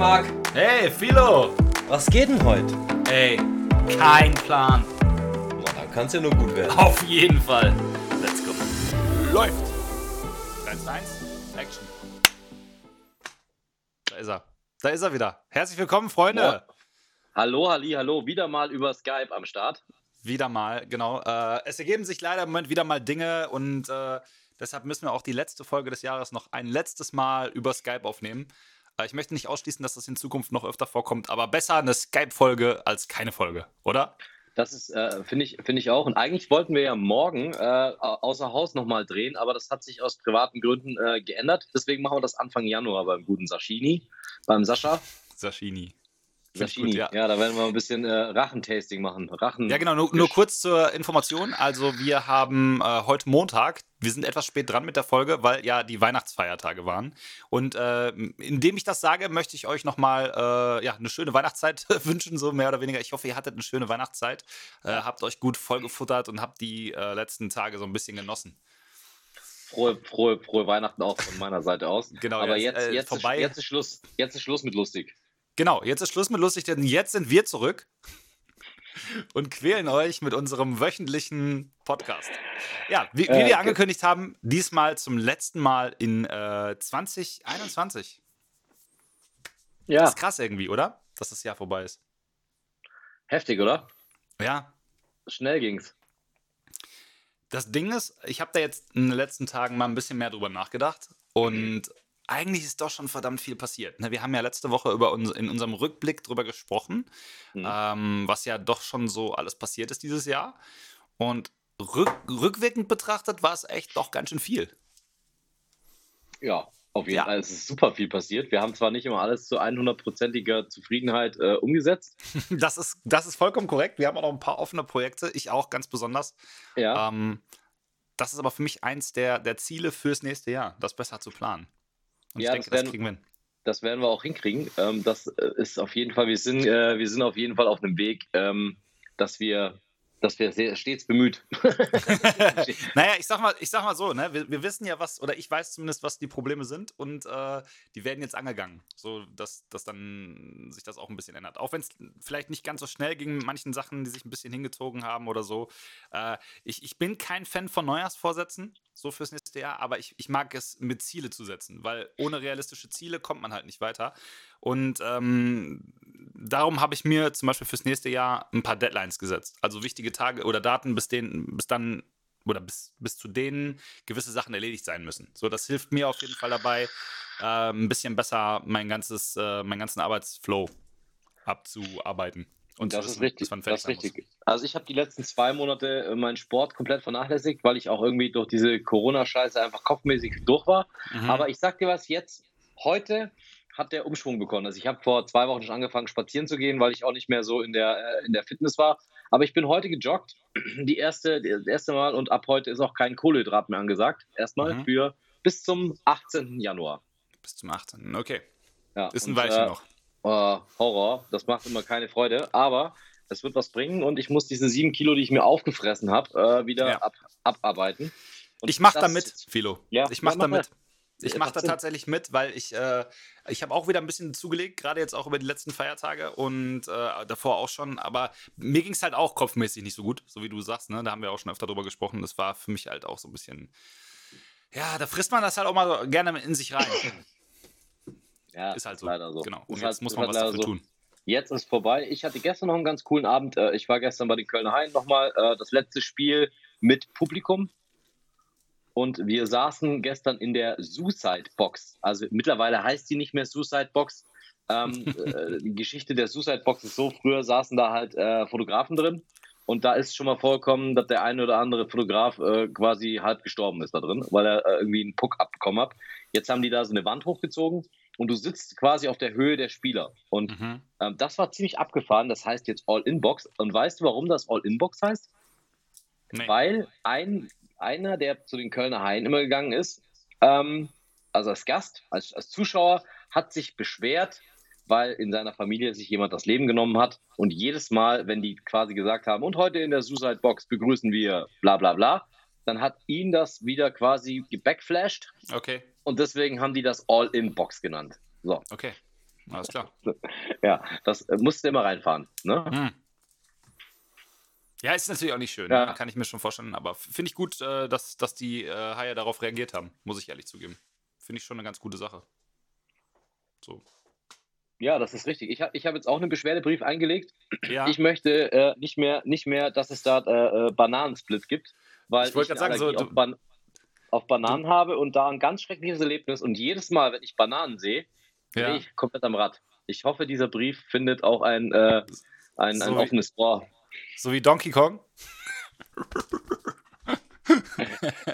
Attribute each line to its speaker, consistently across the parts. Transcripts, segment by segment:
Speaker 1: Marc.
Speaker 2: Hey, Philo.
Speaker 1: Was geht denn heute?
Speaker 2: Ey, kein Plan.
Speaker 1: Na, dann kann's ja nur gut werden.
Speaker 2: Auf jeden Fall. Let's go. Läuft. 1, 1, Action. Da ist er. Da ist er wieder. Herzlich willkommen, Freunde.
Speaker 3: Ja. Hallo, Halli, hallo. Wieder mal über Skype am Start.
Speaker 2: Wieder mal, genau. Äh, es ergeben sich leider im Moment wieder mal Dinge und äh, deshalb müssen wir auch die letzte Folge des Jahres noch ein letztes Mal über Skype aufnehmen. Äh, ich möchte nicht ausschließen, dass das in Zukunft noch öfter vorkommt, aber besser eine Skype-Folge als keine Folge, oder?
Speaker 3: Das ist, äh, finde ich, finde ich auch. Und eigentlich wollten wir ja morgen äh, außer Haus nochmal drehen, aber das hat sich aus privaten Gründen äh, geändert. Deswegen machen wir das Anfang Januar beim guten Sashini, beim Sascha.
Speaker 2: Sashini.
Speaker 3: Sashimi. Gut, ja. ja. da werden wir ein bisschen äh, Rachentasting machen. Rachen
Speaker 2: ja, genau, nur, nur, kurz zur Information. Also, wir haben äh, heute Montag, wir sind etwas spät dran mit der Folge, weil ja die Weihnachtsfeiertage waren. Und äh, indem ich das sage, möchte ich euch nochmal äh, ja, eine schöne Weihnachtszeit wünschen, so mehr oder weniger. Ich hoffe, ihr hattet eine schöne Weihnachtszeit, äh, habt euch gut vollgefuttert und habt die äh, letzten Tage so ein bisschen genossen.
Speaker 3: Frohe, frohe, frohe Weihnachten auch von meiner Seite aus.
Speaker 2: Genau,
Speaker 3: aber jetzt, jetzt, vorbei. Ist, jetzt, ist Schluss, jetzt ist Schluss mit lustig.
Speaker 2: Genau, jetzt ist Schluss mit lustig, denn jetzt sind wir zurück und quälen euch mit unserem wöchentlichen Podcast. Ja, wie, wie äh, wir angekündigt haben, diesmal zum letzten Mal in äh, 2021. Ja. Das ist krass irgendwie, oder? Dass das Jahr vorbei ist.
Speaker 3: Heftig, oder?
Speaker 2: Ja.
Speaker 3: Schnell ging's.
Speaker 2: Das Ding ist, ich habe da jetzt in den letzten Tagen mal ein bisschen mehr drüber nachgedacht und eigentlich ist doch schon verdammt viel passiert. Ne? Wir haben ja letzte Woche über uns, in unserem Rückblick drüber gesprochen, mhm. ähm, was ja doch schon so alles passiert ist dieses Jahr. Und rück, rückwirkend betrachtet war es echt doch ganz schön viel.
Speaker 3: Ja, auf jeden ja. Fall. Es ist super viel passiert. Wir haben zwar nicht immer alles zu 100%iger Zufriedenheit äh, umgesetzt.
Speaker 2: Das ist, das ist vollkommen korrekt. Wir haben auch noch ein paar offene Projekte. Ich auch ganz besonders. Ja. Ähm, das ist aber für mich eins der, der Ziele fürs nächste Jahr, das besser zu planen.
Speaker 3: Und ja, ich denke, das, werden, das kriegen wir hin. Das werden wir auch hinkriegen. Ähm, das äh, ist auf jeden Fall, wir sind, äh, wir sind auf jeden Fall auf einem Weg, ähm, dass wir dass wir sehr, stets bemüht.
Speaker 2: naja, ich sag mal, ich sag mal so, ne? Wir, wir, wissen ja, was, oder ich weiß zumindest, was die Probleme sind und äh, die werden jetzt angegangen, so dass, dass dann sich das auch ein bisschen ändert. Auch wenn es vielleicht nicht ganz so schnell ging mit manchen Sachen, die sich ein bisschen hingezogen haben oder so. Äh, ich, ich bin kein Fan von Neujahrsvorsätzen, so fürs nächste Jahr, aber ich, ich mag es, mit Ziele zu setzen, weil ohne realistische Ziele kommt man halt nicht weiter. Und ähm, darum habe ich mir zum Beispiel fürs nächste Jahr ein paar Deadlines gesetzt. Also wichtige Tage oder Daten, bis, denen, bis dann oder bis, bis zu denen gewisse Sachen erledigt sein müssen. So, das hilft mir auf jeden Fall dabei, äh, ein bisschen besser mein ganzes, äh, meinen ganzen Arbeitsflow abzuarbeiten.
Speaker 3: Und das ist richtig. Das, das ist richtig. Also ich habe die letzten zwei Monate äh, meinen Sport komplett vernachlässigt, weil ich auch irgendwie durch diese Corona-Scheiße einfach kopfmäßig durch war. Mhm. Aber ich sag dir was, jetzt, heute hat der Umschwung bekommen. Also ich habe vor zwei Wochen schon angefangen, spazieren zu gehen, weil ich auch nicht mehr so in der, äh, in der Fitness war. Aber ich bin heute gejoggt, die erste, das erste Mal und ab heute ist auch kein Kohlenhydrat mehr angesagt. Erstmal mhm. für bis zum 18. Januar.
Speaker 2: Bis zum 18. Okay. Ja, ist ein und, Weilchen äh, noch.
Speaker 3: Oh, Horror, das macht immer keine Freude, aber es wird was bringen und ich muss diese sieben Kilo, die ich mir aufgefressen habe, äh, wieder ja. ab, abarbeiten.
Speaker 2: Und ich mache da mit, Philo. Ja, ich mache da mit. Ich mache da tatsächlich mit, weil ich, äh, ich habe auch wieder ein bisschen zugelegt, gerade jetzt auch über die letzten Feiertage und äh, davor auch schon. Aber mir ging es halt auch kopfmäßig nicht so gut, so wie du sagst. Ne? Da haben wir auch schon öfter drüber gesprochen. Das war für mich halt auch so ein bisschen. Ja, da frisst man das halt auch mal gerne in sich rein.
Speaker 3: Ja, ist halt so.
Speaker 2: Leider so.
Speaker 3: Genau. Und ist jetzt halt, muss man was dafür so. tun. Jetzt ist vorbei. Ich hatte gestern noch einen ganz coolen Abend. Äh, ich war gestern bei den Kölner Haien nochmal. Äh, das letzte Spiel mit Publikum. Und wir saßen gestern in der Suicide Box. Also mittlerweile heißt die nicht mehr Suicide Box. Ähm, äh, die Geschichte der Suicide Box ist so: früher saßen da halt Fotografen drin. Und da ist schon mal vorgekommen, dass der eine oder andere Fotograf äh, quasi halb gestorben ist da drin, weil er äh, irgendwie einen Puck abbekommen hat. Jetzt haben die da so eine Wand hochgezogen und du sitzt quasi auf der Höhe der Spieler. Und mhm. ähm, das war ziemlich abgefahren. Das heißt jetzt All-In-Box. Und weißt du, warum das All-In-Box heißt? Nee. Weil ein einer, der zu den Kölner Haien immer gegangen ist, ähm, also als Gast, als, als Zuschauer, hat sich beschwert, weil in seiner Familie sich jemand das Leben genommen hat. Und jedes Mal, wenn die quasi gesagt haben, und heute in der Suicide Box begrüßen wir bla bla bla, dann hat ihn das wieder quasi gebackflashed.
Speaker 2: Okay.
Speaker 3: Und deswegen haben die das All-In-Box genannt. So.
Speaker 2: Okay. Alles klar.
Speaker 3: Ja, das äh, musst du immer reinfahren. Ne? Hm.
Speaker 2: Ja, ist natürlich auch nicht schön, ja. ne? kann ich mir schon vorstellen. Aber finde ich gut, äh, dass, dass die äh, Haie darauf reagiert haben, muss ich ehrlich zugeben. Finde ich schon eine ganz gute Sache. So.
Speaker 3: Ja, das ist richtig. Ich habe ich hab jetzt auch einen Beschwerdebrief eingelegt. Ja. Ich möchte äh, nicht, mehr, nicht mehr, dass es da äh, äh Bananensplit gibt, weil ich, ich sagen, so, Ban auf, Bananen habe und da ein ganz schreckliches Erlebnis. Und jedes Mal, wenn ich Bananen sehe, ja. bin ich komplett am Rad. Ich hoffe, dieser Brief findet auch ein, äh, ein, so ein offenes Ohr.
Speaker 2: So wie Donkey Kong?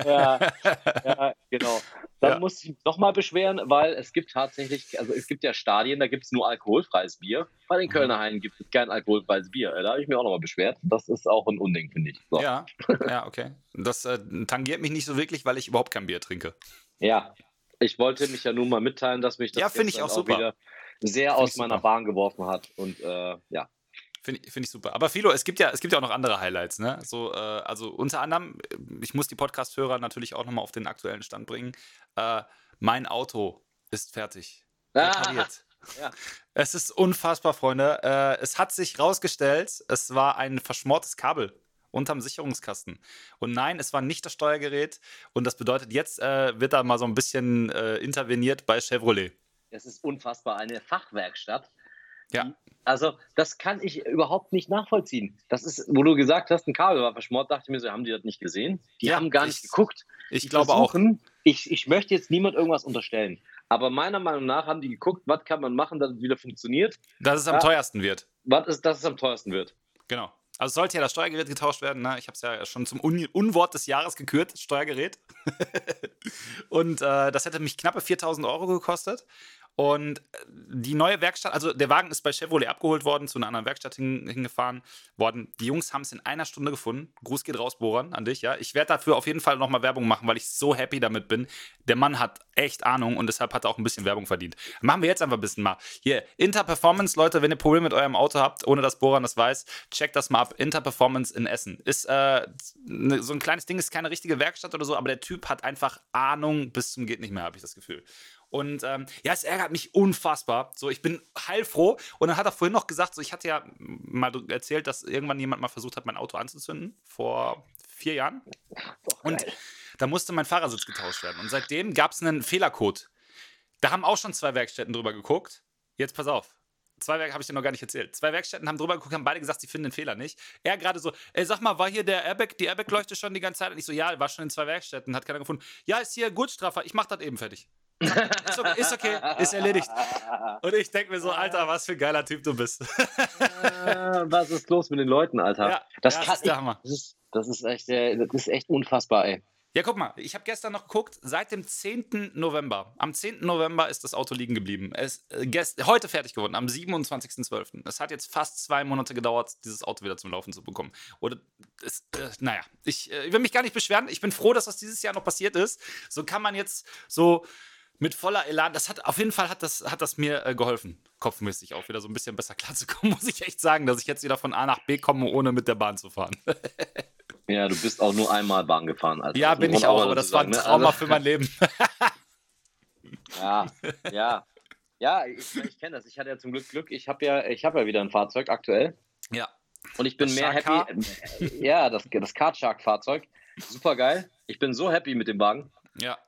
Speaker 3: ja, ja, genau. Dann ja. muss ich nochmal beschweren, weil es gibt tatsächlich, also es gibt ja Stadien, da gibt es nur alkoholfreies Bier. Bei den mhm. Kölner Haien gibt es kein alkoholfreies Bier. Da habe ich mir auch nochmal beschwert. Das ist auch ein Unding, finde ich.
Speaker 2: So. Ja, ja, okay. Das äh, tangiert mich nicht so wirklich, weil ich überhaupt kein Bier trinke.
Speaker 3: Ja, ich wollte mich ja nun mal mitteilen, dass mich das
Speaker 2: ja, ich auch, auch wieder
Speaker 3: sehr find aus meiner super. Bahn geworfen hat. Und äh, ja,
Speaker 2: Finde ich, find ich super. Aber Philo, es gibt ja, es gibt ja auch noch andere Highlights, ne? So, äh, also unter anderem, ich muss die Podcast-Hörer natürlich auch nochmal auf den aktuellen Stand bringen. Äh, mein Auto ist fertig. Repariert. Ja. Es ist unfassbar, Freunde. Äh, es hat sich rausgestellt, es war ein verschmortes Kabel unterm Sicherungskasten. Und nein, es war nicht das Steuergerät. Und das bedeutet, jetzt äh, wird da mal so ein bisschen äh, interveniert bei Chevrolet.
Speaker 3: Es ist unfassbar. Eine Fachwerkstatt ja. Also, das kann ich überhaupt nicht nachvollziehen. Das ist, wo du gesagt hast, ein Kabel war verschmort, dachte ich mir so, haben die das nicht gesehen? Die ja, haben gar nicht geguckt.
Speaker 2: Ich die glaube versuchen, auch.
Speaker 3: Ich, ich möchte jetzt niemand irgendwas unterstellen. Aber meiner Meinung nach haben die geguckt, was kann man machen, dass es wieder funktioniert.
Speaker 2: Dass es am ja, teuersten wird.
Speaker 3: Was ist, dass es am teuersten wird.
Speaker 2: Genau. Also sollte ja das Steuergerät getauscht werden. Ne? Ich habe es ja schon zum Un Unwort des Jahres gekürt, das Steuergerät. und äh, das hätte mich knappe 4000 Euro gekostet. Und äh, die neue Werkstatt, also der Wagen ist bei Chevrolet abgeholt worden, zu einer anderen Werkstatt hin, hingefahren worden. Die Jungs haben es in einer Stunde gefunden. Gruß geht raus, Boran, an dich, ja. Ich werde dafür auf jeden Fall nochmal Werbung machen, weil ich so happy damit bin. Der Mann hat echt Ahnung und deshalb hat er auch ein bisschen Werbung verdient. Machen wir jetzt einfach ein bisschen mal. Hier, Interperformance, Leute, wenn ihr Probleme mit eurem Auto habt, ohne dass Boran das weiß, checkt das mal ab. Interperformance in Essen. Ist äh, ne, so ein kleines Ding, ist keine richtige Werkstatt oder so, aber der Typ hat einfach Ahnung bis zum geht nicht mehr, habe ich das Gefühl. Und ähm, ja, es ärgert mich unfassbar. So, ich bin heilfroh. Und dann hat er vorhin noch gesagt, so, ich hatte ja mal erzählt, dass irgendwann jemand mal versucht hat, mein Auto anzuzünden. Vor vier Jahren. Und da musste mein Fahrersitz getauscht werden. Und seitdem gab es einen Fehlercode. Da haben auch schon zwei Werkstätten drüber geguckt. Jetzt pass auf. Zwei Werke habe ich dir noch gar nicht erzählt. Zwei Werkstätten haben drüber geguckt, haben beide gesagt, sie finden den Fehler nicht. Er gerade so, ey, sag mal, war hier der Airbag, die Airbag-Leuchte schon die ganze Zeit? Und ich so, ja, war schon in zwei Werkstätten, hat keiner gefunden. Ja, ist hier Gurtstraffer, ich mach das eben fertig. Ist okay, ist, okay, ist erledigt. Und ich denke mir so, Alter, was für ein geiler Typ du bist.
Speaker 3: was ist los mit den Leuten, Alter?
Speaker 2: Ja, das, ja, das ist der
Speaker 3: Hammer. Das ist, das ist, echt, äh, das ist echt unfassbar, ey.
Speaker 2: Ja, guck mal, ich habe gestern noch geguckt, seit dem 10. November, am 10. November ist das Auto liegen geblieben. Es ist äh, heute fertig geworden, am 27.12. Es hat jetzt fast zwei Monate gedauert, dieses Auto wieder zum Laufen zu bekommen. Oder, es, äh, naja, ich, äh, ich will mich gar nicht beschweren. Ich bin froh, dass das dieses Jahr noch passiert ist. So kann man jetzt so mit voller Elan. Das hat auf jeden Fall hat das, hat das mir äh, geholfen, kopfmäßig auch wieder so ein bisschen besser klarzukommen, muss ich echt sagen, dass ich jetzt wieder von A nach B komme, ohne mit der Bahn zu fahren.
Speaker 3: ja, du bist auch nur einmal Bahn gefahren.
Speaker 2: Also ja, bin ich auch, aber das war ein ne? Trauma also, für mein Leben.
Speaker 3: ja, ja. Ja, ich, ich kenne das. Ich hatte ja zum Glück Glück. Ich habe ja, ich habe ja wieder ein Fahrzeug aktuell.
Speaker 2: Ja.
Speaker 3: Und ich bin das mehr happy. Ja, das, das Card Shark Fahrzeug. Super geil. Ich bin so happy mit dem Wagen.
Speaker 2: Ja.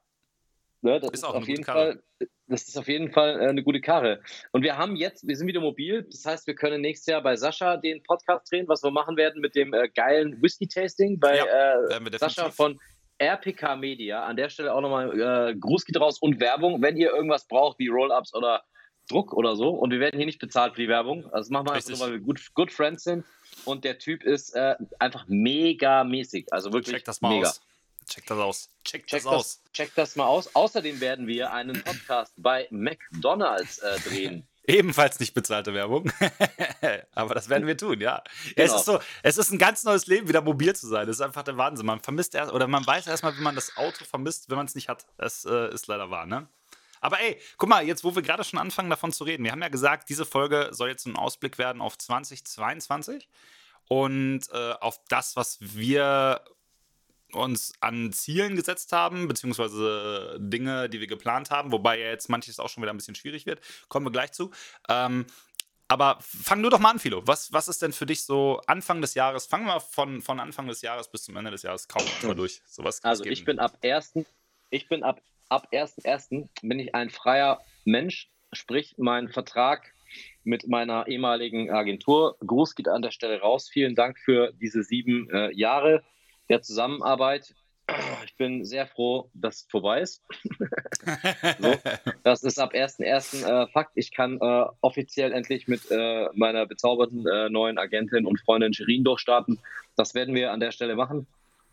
Speaker 3: Ne, das ist, ist auf jeden Fall, das ist auf jeden Fall äh, eine gute Karre. Und wir haben jetzt, wir sind wieder mobil, das heißt, wir können nächstes Jahr bei Sascha den Podcast drehen, was wir machen werden mit dem äh, geilen Whisky-Tasting bei ja, äh, Sascha von RPK Media. An der Stelle auch nochmal äh, Gruß geht raus und Werbung, wenn ihr irgendwas braucht, wie Roll-Ups oder Druck oder so. Und wir werden hier nicht bezahlt für die Werbung. Also das machen wir einfach nur, weil wir good, good Friends sind. Und der Typ ist äh, einfach mega mäßig. Also wirklich
Speaker 2: Check das mal mega. Aus. Check das aus.
Speaker 3: Check, check das, das, aus. Check das mal aus. Außerdem werden wir einen Podcast bei McDonalds äh, drehen.
Speaker 2: Ebenfalls nicht bezahlte Werbung. Aber das werden wir tun, ja. Genau. Es ist so, es ist ein ganz neues Leben, wieder mobil zu sein. Das ist einfach der Wahnsinn. Man vermisst erst, oder man weiß erstmal, wie man das Auto vermisst, wenn man es nicht hat. Das äh, ist leider wahr, ne? Aber ey, guck mal, jetzt, wo wir gerade schon anfangen, davon zu reden. Wir haben ja gesagt, diese Folge soll jetzt ein Ausblick werden auf 2022 und äh, auf das, was wir uns an Zielen gesetzt haben, beziehungsweise Dinge, die wir geplant haben, wobei ja jetzt manches auch schon wieder ein bisschen schwierig wird. Kommen wir gleich zu. Ähm, aber fang du doch mal an, Philo. Was, was ist denn für dich so Anfang des Jahres? Fangen wir von, von Anfang des Jahres bis zum Ende des Jahres kaum mal durch.
Speaker 3: So, was, also ich bin ab 1. Ich bin ab, ab 1.1. bin ich ein freier Mensch, sprich mein Vertrag mit meiner ehemaligen Agentur. Gruß geht an der Stelle raus. Vielen Dank für diese sieben äh, Jahre der Zusammenarbeit. Ich bin sehr froh, dass es vorbei ist. so, das ist ab 1.1. Äh, Fakt. Ich kann äh, offiziell endlich mit äh, meiner bezaubernden äh, neuen Agentin und Freundin Shirin durchstarten. Das werden wir an der Stelle machen.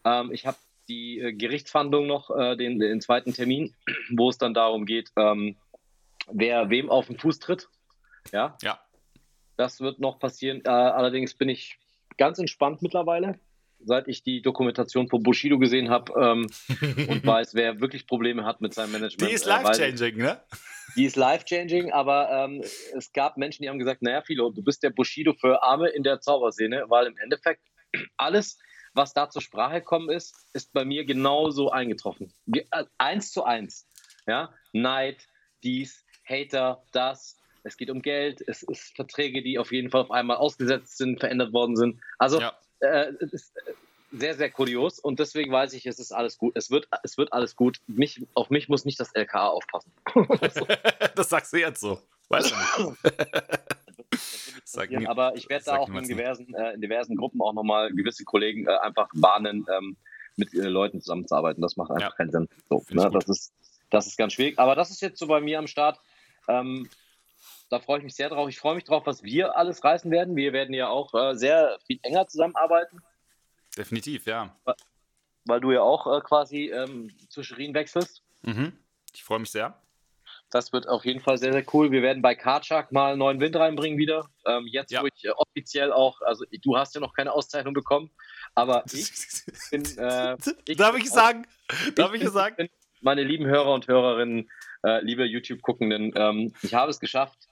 Speaker 3: Ähm, ich habe die äh, Gerichtsverhandlung noch, äh, den, den, zweiten Termin, wo es dann darum geht, ähm, wer wem auf den Fuß tritt. Ja.
Speaker 2: Ja.
Speaker 3: Das wird noch passieren. Allerdings bin ich ganz entspannt mittlerweile, seit ich die Dokumentation von Bushido gesehen habe ähm, und weiß, wer wirklich Probleme hat mit seinem Management.
Speaker 2: Die ist äh, life-changing, äh, ne?
Speaker 3: Die ist life-changing, aber ähm, es gab Menschen, die haben gesagt, naja, Philo, du bist der Bushido für Arme in der Zauberszene, weil im Endeffekt alles, was da zur Sprache gekommen ist, ist bei mir genauso eingetroffen. Äh, eins zu eins. Ja, Neid, dies, Hater, das, es geht um Geld, es ist Verträge, die auf jeden Fall auf einmal ausgesetzt sind, verändert worden sind. Also ja. Äh, es ist äh, sehr, sehr kurios und deswegen weiß ich, es ist alles gut. Es wird, es wird alles gut. Mich, auf mich muss nicht das LKA aufpassen.
Speaker 2: das sagst du jetzt so. Weißt du
Speaker 3: nicht. aber ich werde da auch in diversen, äh, in diversen Gruppen auch nochmal gewisse Kollegen äh, einfach warnen, ähm, mit äh, Leuten zusammenzuarbeiten. Das macht einfach ja. keinen Sinn. So, ne? das, ist, das ist ganz schwierig. Aber das ist jetzt so bei mir am Start. Ähm, da freue ich mich sehr drauf. Ich freue mich drauf, was wir alles reißen werden. Wir werden ja auch äh, sehr viel enger zusammenarbeiten.
Speaker 2: Definitiv, ja.
Speaker 3: Weil du ja auch äh, quasi ähm, zu Shirin wechselst.
Speaker 2: Mhm. Ich freue mich sehr.
Speaker 3: Das wird auf jeden Fall sehr, sehr cool. Wir werden bei Karchak mal neuen Wind reinbringen wieder. Ähm, jetzt, ja. wo ich äh, offiziell auch, also du hast ja noch keine Auszeichnung bekommen, aber ich bin. Äh,
Speaker 2: ich Darf ich sagen? Darf ich, ich sagen?
Speaker 3: Meine lieben Hörer und Hörerinnen, äh, liebe YouTube-Guckenden, ähm, ich habe es geschafft,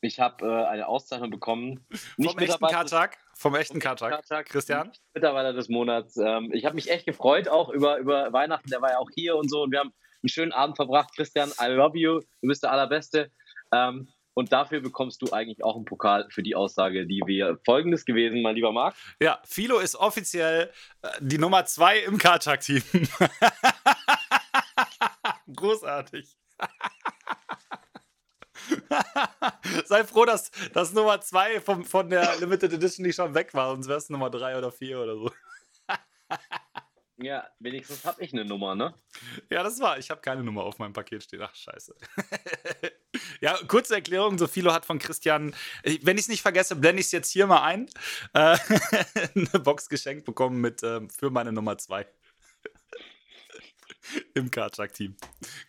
Speaker 3: ich habe äh, eine Auszeichnung bekommen.
Speaker 2: Nicht vom echten Kartag? Vom echten Kartag, Christian?
Speaker 3: Mitarbeiter des Monats. Ähm, ich habe mich echt gefreut, auch über, über Weihnachten. Der war ja auch hier und so. Und wir haben einen schönen Abend verbracht. Christian, I love you. Du bist der Allerbeste. Ähm, und dafür bekommst du eigentlich auch einen Pokal für die Aussage, die wir folgendes gewesen, mein lieber Marc.
Speaker 2: Ja, Philo ist offiziell äh, die Nummer zwei im Kartag-Team. Großartig. Sei froh, dass das Nummer 2 von der Limited Edition nicht schon weg war, sonst wäre es Nummer 3 oder 4 oder so.
Speaker 3: Ja, wenigstens habe ich eine Nummer, ne?
Speaker 2: Ja, das war. Ich habe keine Nummer auf meinem Paket stehen. Ach, scheiße. ja, kurze Erklärung. Sophilo hat von Christian, wenn ich es nicht vergesse, blende ich es jetzt hier mal ein, äh, eine Box geschenkt bekommen mit äh, für meine Nummer 2. Im Karchak-Team.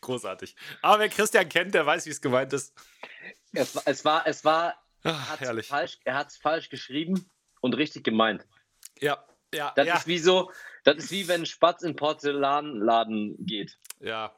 Speaker 2: Großartig. Aber wer Christian kennt, der weiß, wie es gemeint ist.
Speaker 3: Es, es war, es war, Ach, herrlich. Falsch, er hat es falsch geschrieben und richtig gemeint.
Speaker 2: Ja, ja.
Speaker 3: Das
Speaker 2: ja.
Speaker 3: ist wie so, das ist wie wenn Spatz in Porzellanladen geht.
Speaker 2: Ja.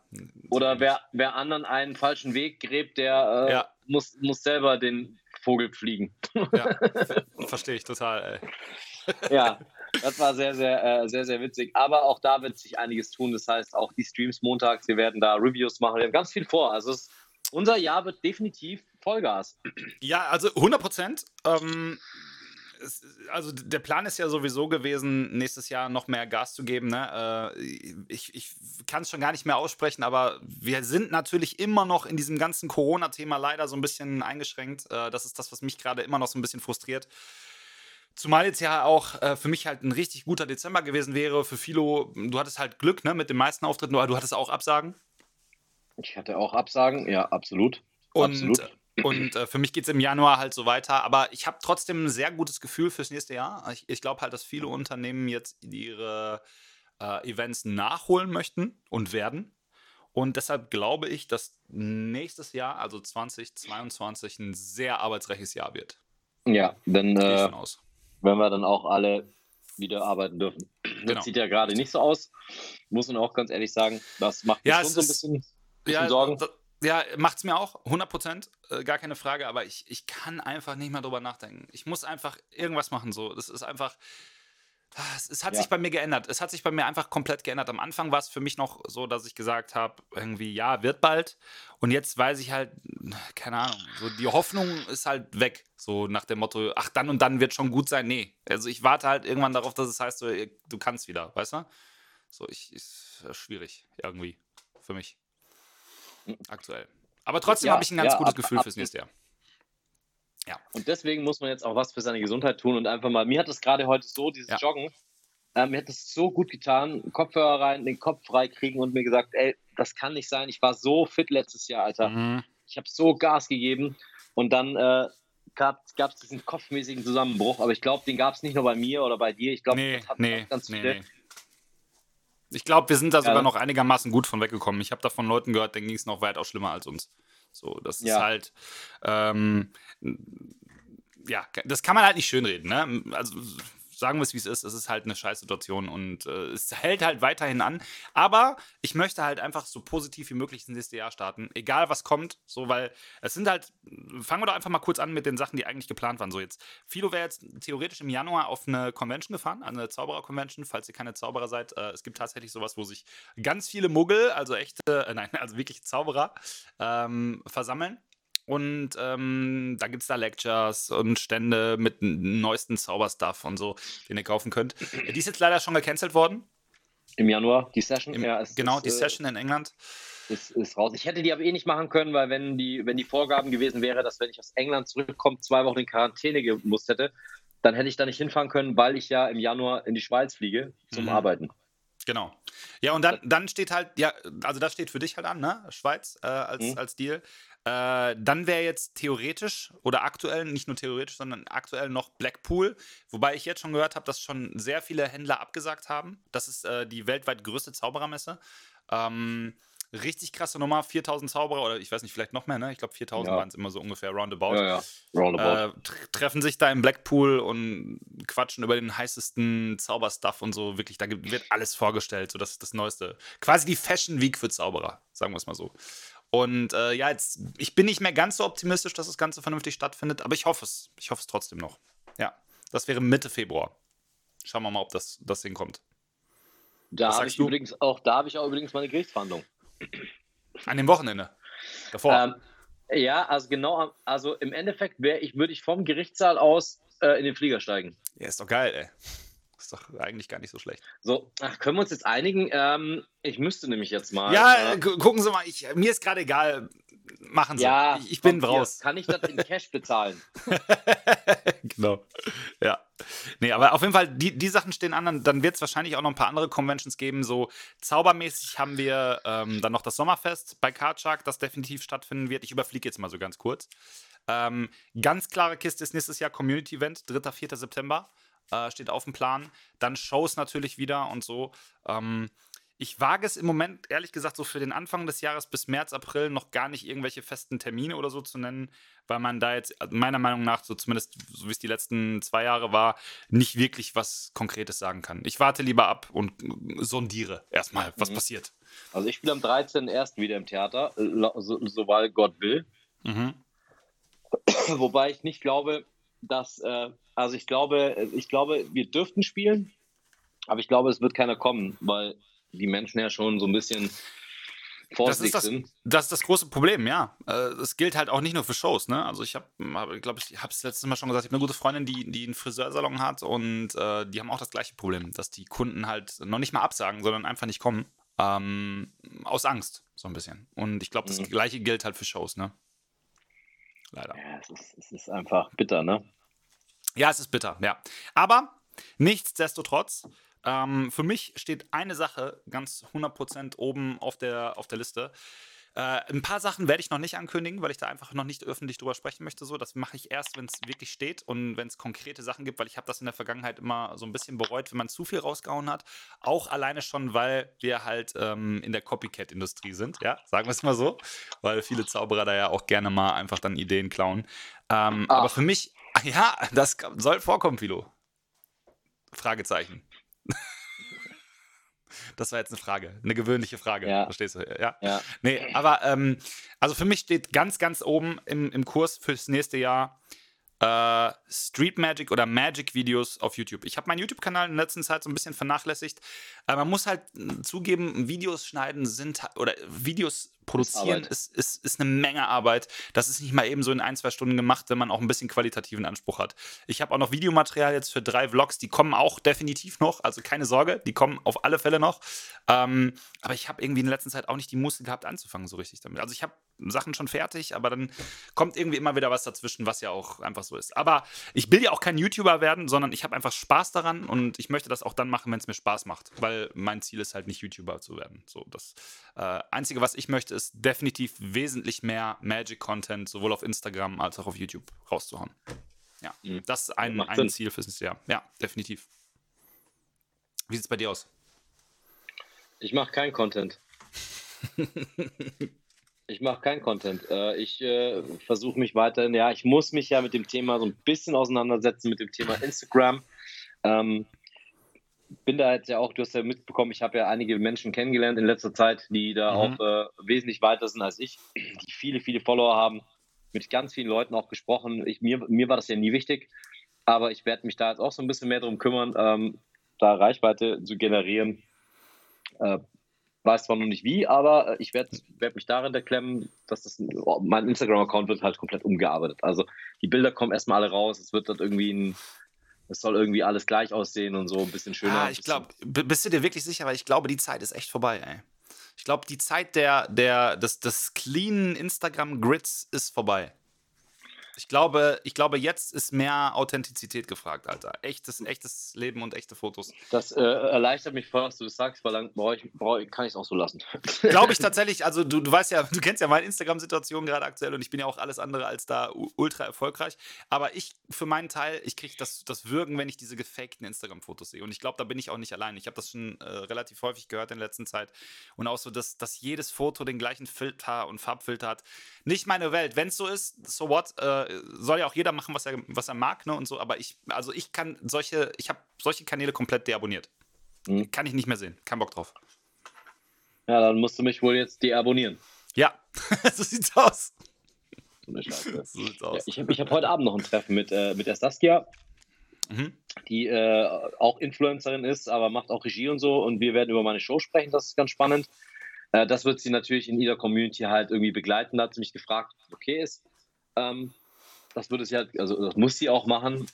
Speaker 3: Oder wer, wer anderen einen falschen Weg gräbt, der äh, ja. muss, muss selber den Vogel fliegen.
Speaker 2: Ja, verstehe ich total,
Speaker 3: ey. Ja, das war sehr, sehr, äh, sehr, sehr witzig. Aber auch da wird sich einiges tun. Das heißt, auch die Streams montags, wir werden da Reviews machen. Wir haben ganz viel vor. Also es, unser Jahr wird definitiv Vollgas.
Speaker 2: Ja, also 100 Prozent. Ähm, also der Plan ist ja sowieso gewesen, nächstes Jahr noch mehr Gas zu geben. Ne? Äh, ich, ich kann es schon gar nicht mehr aussprechen, aber wir sind natürlich immer noch in diesem ganzen Corona-Thema leider so ein bisschen eingeschränkt. Äh, das ist das, was mich gerade immer noch so ein bisschen frustriert. Zumal jetzt ja auch äh, für mich halt ein richtig guter Dezember gewesen wäre. Für Philo, du hattest halt Glück ne, mit den meisten Auftritten, aber du hattest auch Absagen.
Speaker 3: Ich hatte auch Absagen, ja, absolut.
Speaker 2: Und,
Speaker 3: absolut.
Speaker 2: und äh, für mich geht es im Januar halt so weiter. Aber ich habe trotzdem ein sehr gutes Gefühl fürs nächste Jahr. Ich, ich glaube halt, dass viele Unternehmen jetzt ihre äh, Events nachholen möchten und werden. Und deshalb glaube ich, dass nächstes Jahr, also 2022, ein sehr arbeitsreiches Jahr wird.
Speaker 3: Ja, dann äh, wenn wir dann auch alle wieder arbeiten dürfen. Genau. Das sieht ja gerade nicht so aus, muss man auch ganz ehrlich sagen. Das macht
Speaker 2: mir
Speaker 3: ja, schon so ein bisschen, bisschen
Speaker 2: ja,
Speaker 3: Sorgen.
Speaker 2: Ja, macht es mir auch, 100 Prozent, äh, gar keine Frage, aber ich, ich kann einfach nicht mehr drüber nachdenken. Ich muss einfach irgendwas machen, so. Das ist einfach, es, es hat ja. sich bei mir geändert. Es hat sich bei mir einfach komplett geändert. Am Anfang war es für mich noch so, dass ich gesagt habe, irgendwie, ja, wird bald. Und jetzt weiß ich halt, keine Ahnung, so die Hoffnung ist halt weg. So nach dem Motto, ach, dann und dann wird schon gut sein. Nee. Also ich warte halt irgendwann darauf, dass es heißt, so, du kannst wieder, weißt du? So, ich, ist schwierig irgendwie für mich. Hm. Aktuell. Aber trotzdem ja, habe ich ein ganz ja, gutes ab, Gefühl ab, fürs nächste Jahr.
Speaker 3: Ja. Und deswegen muss man jetzt auch was für seine Gesundheit tun und einfach mal, mir hat es gerade heute so, dieses ja. Joggen, äh, mir hat es so gut getan, Kopfhörer rein, den Kopf frei kriegen und mir gesagt, ey, das kann nicht sein, ich war so fit letztes Jahr, Alter. Mhm. Ich habe so Gas gegeben und dann äh, gab es diesen kopfmäßigen Zusammenbruch, aber ich glaube, den gab es nicht nur bei mir oder bei dir, ich glaube,
Speaker 2: nee, das hat nee, ganz viele. Nee. Ich glaube, wir sind da sogar noch einigermaßen gut von weggekommen. Ich habe da von Leuten gehört, denen ging es noch weitaus schlimmer als uns. So, das ja. ist halt, ähm, ja, das kann man halt nicht schönreden, ne? Also sagen wir es, wie es ist. Es ist halt eine Scheißsituation und äh, es hält halt weiterhin an. Aber ich möchte halt einfach so positiv wie möglich ins nächste Jahr starten, egal was kommt. So, weil es sind halt, fangen wir doch einfach mal kurz an mit den Sachen, die eigentlich geplant waren. So jetzt, Philo wäre jetzt theoretisch im Januar auf eine Convention gefahren, eine Zauberer-Convention, falls ihr keine Zauberer seid. Äh, es gibt tatsächlich sowas, wo sich ganz viele Muggel, also echte, äh, nein, also wirklich Zauberer, ähm, versammeln. Und ähm, da gibt es da Lectures und Stände mit neuesten Zauberstuff und so, den ihr kaufen könnt. Die ist jetzt leider schon gecancelt worden.
Speaker 3: Im Januar, die Session.
Speaker 2: Im, ja, genau, ist, die äh, Session in England.
Speaker 3: Ist, ist raus. Ich hätte die aber eh nicht machen können, weil wenn die, wenn die Vorgaben gewesen wäre, dass wenn ich aus England zurückkomme, zwei Wochen in Quarantäne gemusst hätte, dann hätte ich da nicht hinfahren können, weil ich ja im Januar in die Schweiz fliege zum mhm. Arbeiten.
Speaker 2: Genau. Ja, und dann, dann steht halt, ja, also das steht für dich halt an, ne? Schweiz äh, als, mhm. als Deal. Äh, dann wäre jetzt theoretisch oder aktuell, nicht nur theoretisch, sondern aktuell noch Blackpool. Wobei ich jetzt schon gehört habe, dass schon sehr viele Händler abgesagt haben. Das ist äh, die weltweit größte Zauberermesse. Ähm, richtig krasse Nummer, 4000 Zauberer oder ich weiß nicht, vielleicht noch mehr, ne? Ich glaube 4000 ja. waren es immer so ungefähr roundabout. Ja, ja. roundabout. Äh, treffen sich da im Blackpool und quatschen über den heißesten Zauberstuff und so. Wirklich, da wird alles vorgestellt, so das ist das Neueste. Quasi die Fashion Week für Zauberer, sagen wir es mal so. Und äh, ja, jetzt, ich bin nicht mehr ganz so optimistisch, dass das Ganze vernünftig stattfindet, aber ich hoffe es. Ich hoffe es trotzdem noch. Ja, das wäre Mitte Februar. Schauen wir mal, ob das, das hinkommt.
Speaker 3: Da habe ich du? übrigens auch, da habe ich auch übrigens meine Gerichtsverhandlung.
Speaker 2: An dem Wochenende.
Speaker 3: Davor. Ähm, ja, also genau, also im Endeffekt wäre ich, würde ich vom Gerichtssaal aus äh, in den Flieger steigen.
Speaker 2: Ja, ist doch geil, ey. Ist doch eigentlich gar nicht so schlecht.
Speaker 3: So, ach, können wir uns jetzt einigen? Ähm, ich müsste nämlich jetzt mal.
Speaker 2: Ja, äh, gucken Sie mal, ich, mir ist gerade egal. Machen Sie. Ja, ich, ich bin raus.
Speaker 3: Kann ich das in Cash bezahlen?
Speaker 2: genau. Ja. Nee, aber auf jeden Fall, die, die Sachen stehen an. Dann wird es wahrscheinlich auch noch ein paar andere Conventions geben. So zaubermäßig haben wir ähm, dann noch das Sommerfest bei Karchak, das definitiv stattfinden wird. Ich überfliege jetzt mal so ganz kurz. Ähm, ganz klare Kiste ist nächstes Jahr Community Event, 3. 4. September äh, steht auf dem Plan. Dann Shows natürlich wieder und so. Ähm, ich wage es im Moment, ehrlich gesagt, so für den Anfang des Jahres bis März, April noch gar nicht irgendwelche festen Termine oder so zu nennen, weil man da jetzt also meiner Meinung nach, so zumindest so wie es die letzten zwei Jahre war, nicht wirklich was Konkretes sagen kann. Ich warte lieber ab und sondiere erstmal, was mhm. passiert.
Speaker 3: Also ich spiele am 13.01. wieder im Theater, so, soweit Gott will. Mhm. Wobei ich nicht glaube, dass äh, also ich glaube, ich glaube, wir dürften spielen, aber ich glaube, es wird keiner kommen, weil die Menschen ja schon so ein bisschen
Speaker 2: vorsichtig das sind. Das ist das große Problem, ja. Es gilt halt auch nicht nur für Shows, ne? Also ich habe, ich glaube, ich habe es letztes Mal schon gesagt, ich habe eine gute Freundin, die, die einen Friseursalon hat und äh, die haben auch das gleiche Problem, dass die Kunden halt noch nicht mal absagen, sondern einfach nicht kommen. Ähm, aus Angst, so ein bisschen. Und ich glaube, das mhm. gleiche gilt halt für Shows, ne?
Speaker 3: Leider. Ja, es ist, es ist einfach bitter, ne?
Speaker 2: Ja, es ist bitter, ja. Aber nichtsdestotrotz, ähm, für mich steht eine Sache ganz 100% oben auf der, auf der Liste. Äh, ein paar Sachen werde ich noch nicht ankündigen, weil ich da einfach noch nicht öffentlich drüber sprechen möchte. So, das mache ich erst, wenn es wirklich steht und wenn es konkrete Sachen gibt, weil ich habe das in der Vergangenheit immer so ein bisschen bereut, wenn man zu viel rausgehauen hat. Auch alleine schon, weil wir halt ähm, in der Copycat-Industrie sind, ja, sagen wir es mal so, weil viele Zauberer da ja auch gerne mal einfach dann Ideen klauen. Ähm, aber für mich Ja, das soll vorkommen, Philo. Fragezeichen. Das war jetzt eine Frage, eine gewöhnliche Frage. Ja. Verstehst du? Ja. ja. Nee, aber ähm, also für mich steht ganz, ganz oben im, im Kurs fürs nächste Jahr äh, Street Magic oder Magic-Videos auf YouTube. Ich habe meinen YouTube-Kanal in der letzten Zeit so ein bisschen vernachlässigt. Aber man muss halt zugeben, Videos schneiden sind oder Videos produzieren ist, ist, ist, eine Menge Arbeit. Das ist nicht mal eben so in ein, zwei Stunden gemacht, wenn man auch ein bisschen qualitativen Anspruch hat. Ich habe auch noch Videomaterial jetzt für drei Vlogs, die kommen auch definitiv noch, also keine Sorge, die kommen auf alle Fälle noch. Ähm, aber ich habe irgendwie in der letzten Zeit auch nicht die Muße gehabt, anzufangen so richtig damit. Also ich habe Sachen schon fertig, aber dann kommt irgendwie immer wieder was dazwischen, was ja auch einfach so ist. Aber ich will ja auch kein YouTuber werden, sondern ich habe einfach Spaß daran und ich möchte das auch dann machen, wenn es mir Spaß macht, weil mein Ziel ist halt nicht YouTuber zu werden. So das äh, Einzige, was ich möchte, ist definitiv wesentlich mehr Magic-Content sowohl auf Instagram als auch auf YouTube rauszuhauen. Ja, mhm. das ist ein, ein Ziel fürs nächste Jahr. Ja, definitiv. Wie sieht es bei dir aus?
Speaker 3: Ich mache keinen Content. ich mache keinen Content. Äh, ich äh, versuche mich weiterhin, ja, ich muss mich ja mit dem Thema so ein bisschen auseinandersetzen, mit dem Thema Instagram. Ähm, bin da jetzt ja auch, du hast ja mitbekommen, ich habe ja einige Menschen kennengelernt in letzter Zeit, die da mhm. auch äh, wesentlich weiter sind als ich, die viele, viele Follower haben, mit ganz vielen Leuten auch gesprochen. Ich, mir, mir war das ja nie wichtig, aber ich werde mich da jetzt auch so ein bisschen mehr darum kümmern, ähm, da Reichweite zu generieren. Äh, weiß zwar noch nicht wie, aber ich werde werd mich darin erklemmen, dass das, mein Instagram-Account wird halt komplett umgearbeitet. Also die Bilder kommen erstmal alle raus, es wird dort irgendwie ein es soll irgendwie alles gleich aussehen und so ein bisschen schöner.
Speaker 2: Ah, ich glaube, bist du dir wirklich sicher? Weil ich glaube, die Zeit ist echt vorbei, ey. Ich glaube, die Zeit der, der, des, des cleanen Instagram-Grids ist vorbei. Ich glaube, ich glaube, jetzt ist mehr Authentizität gefragt, Alter. Echtes, echtes Leben und echte Fotos.
Speaker 3: Das äh, erleichtert mich voll, dass du das sagst, weil dann brauch ich, brauch, kann ich es auch so lassen.
Speaker 2: Glaube ich tatsächlich. Also du, du weißt ja, du kennst ja meine Instagram-Situation gerade aktuell und ich bin ja auch alles andere als da ultra erfolgreich. Aber ich, für meinen Teil, ich kriege das, das Würgen, wenn ich diese gefakten Instagram-Fotos sehe. Und ich glaube, da bin ich auch nicht allein. Ich habe das schon äh, relativ häufig gehört in der letzten Zeit. Und auch so, dass, dass jedes Foto den gleichen Filter und Farbfilter hat. Nicht meine Welt. Wenn es so ist, so what? Äh, soll ja auch jeder machen, was er, was er mag, ne? Und so, aber ich, also ich kann solche, ich habe solche Kanäle komplett deabonniert. Mhm. Kann ich nicht mehr sehen. Kein Bock drauf.
Speaker 3: Ja, dann musst du mich wohl jetzt deabonnieren.
Speaker 2: Ja, so sieht's aus.
Speaker 3: So eine Scheiße. so sieht's aus. Ja, ich habe ich hab heute Abend noch ein Treffen mit, äh, mit der Saskia, mhm. die äh, auch Influencerin ist, aber macht auch Regie und so. Und wir werden über meine Show sprechen, das ist ganz spannend. Äh, das wird sie natürlich in jeder Community halt irgendwie begleiten. Da hat sie mich gefragt, okay ist. Ähm, das würde sie halt, also das muss sie auch machen.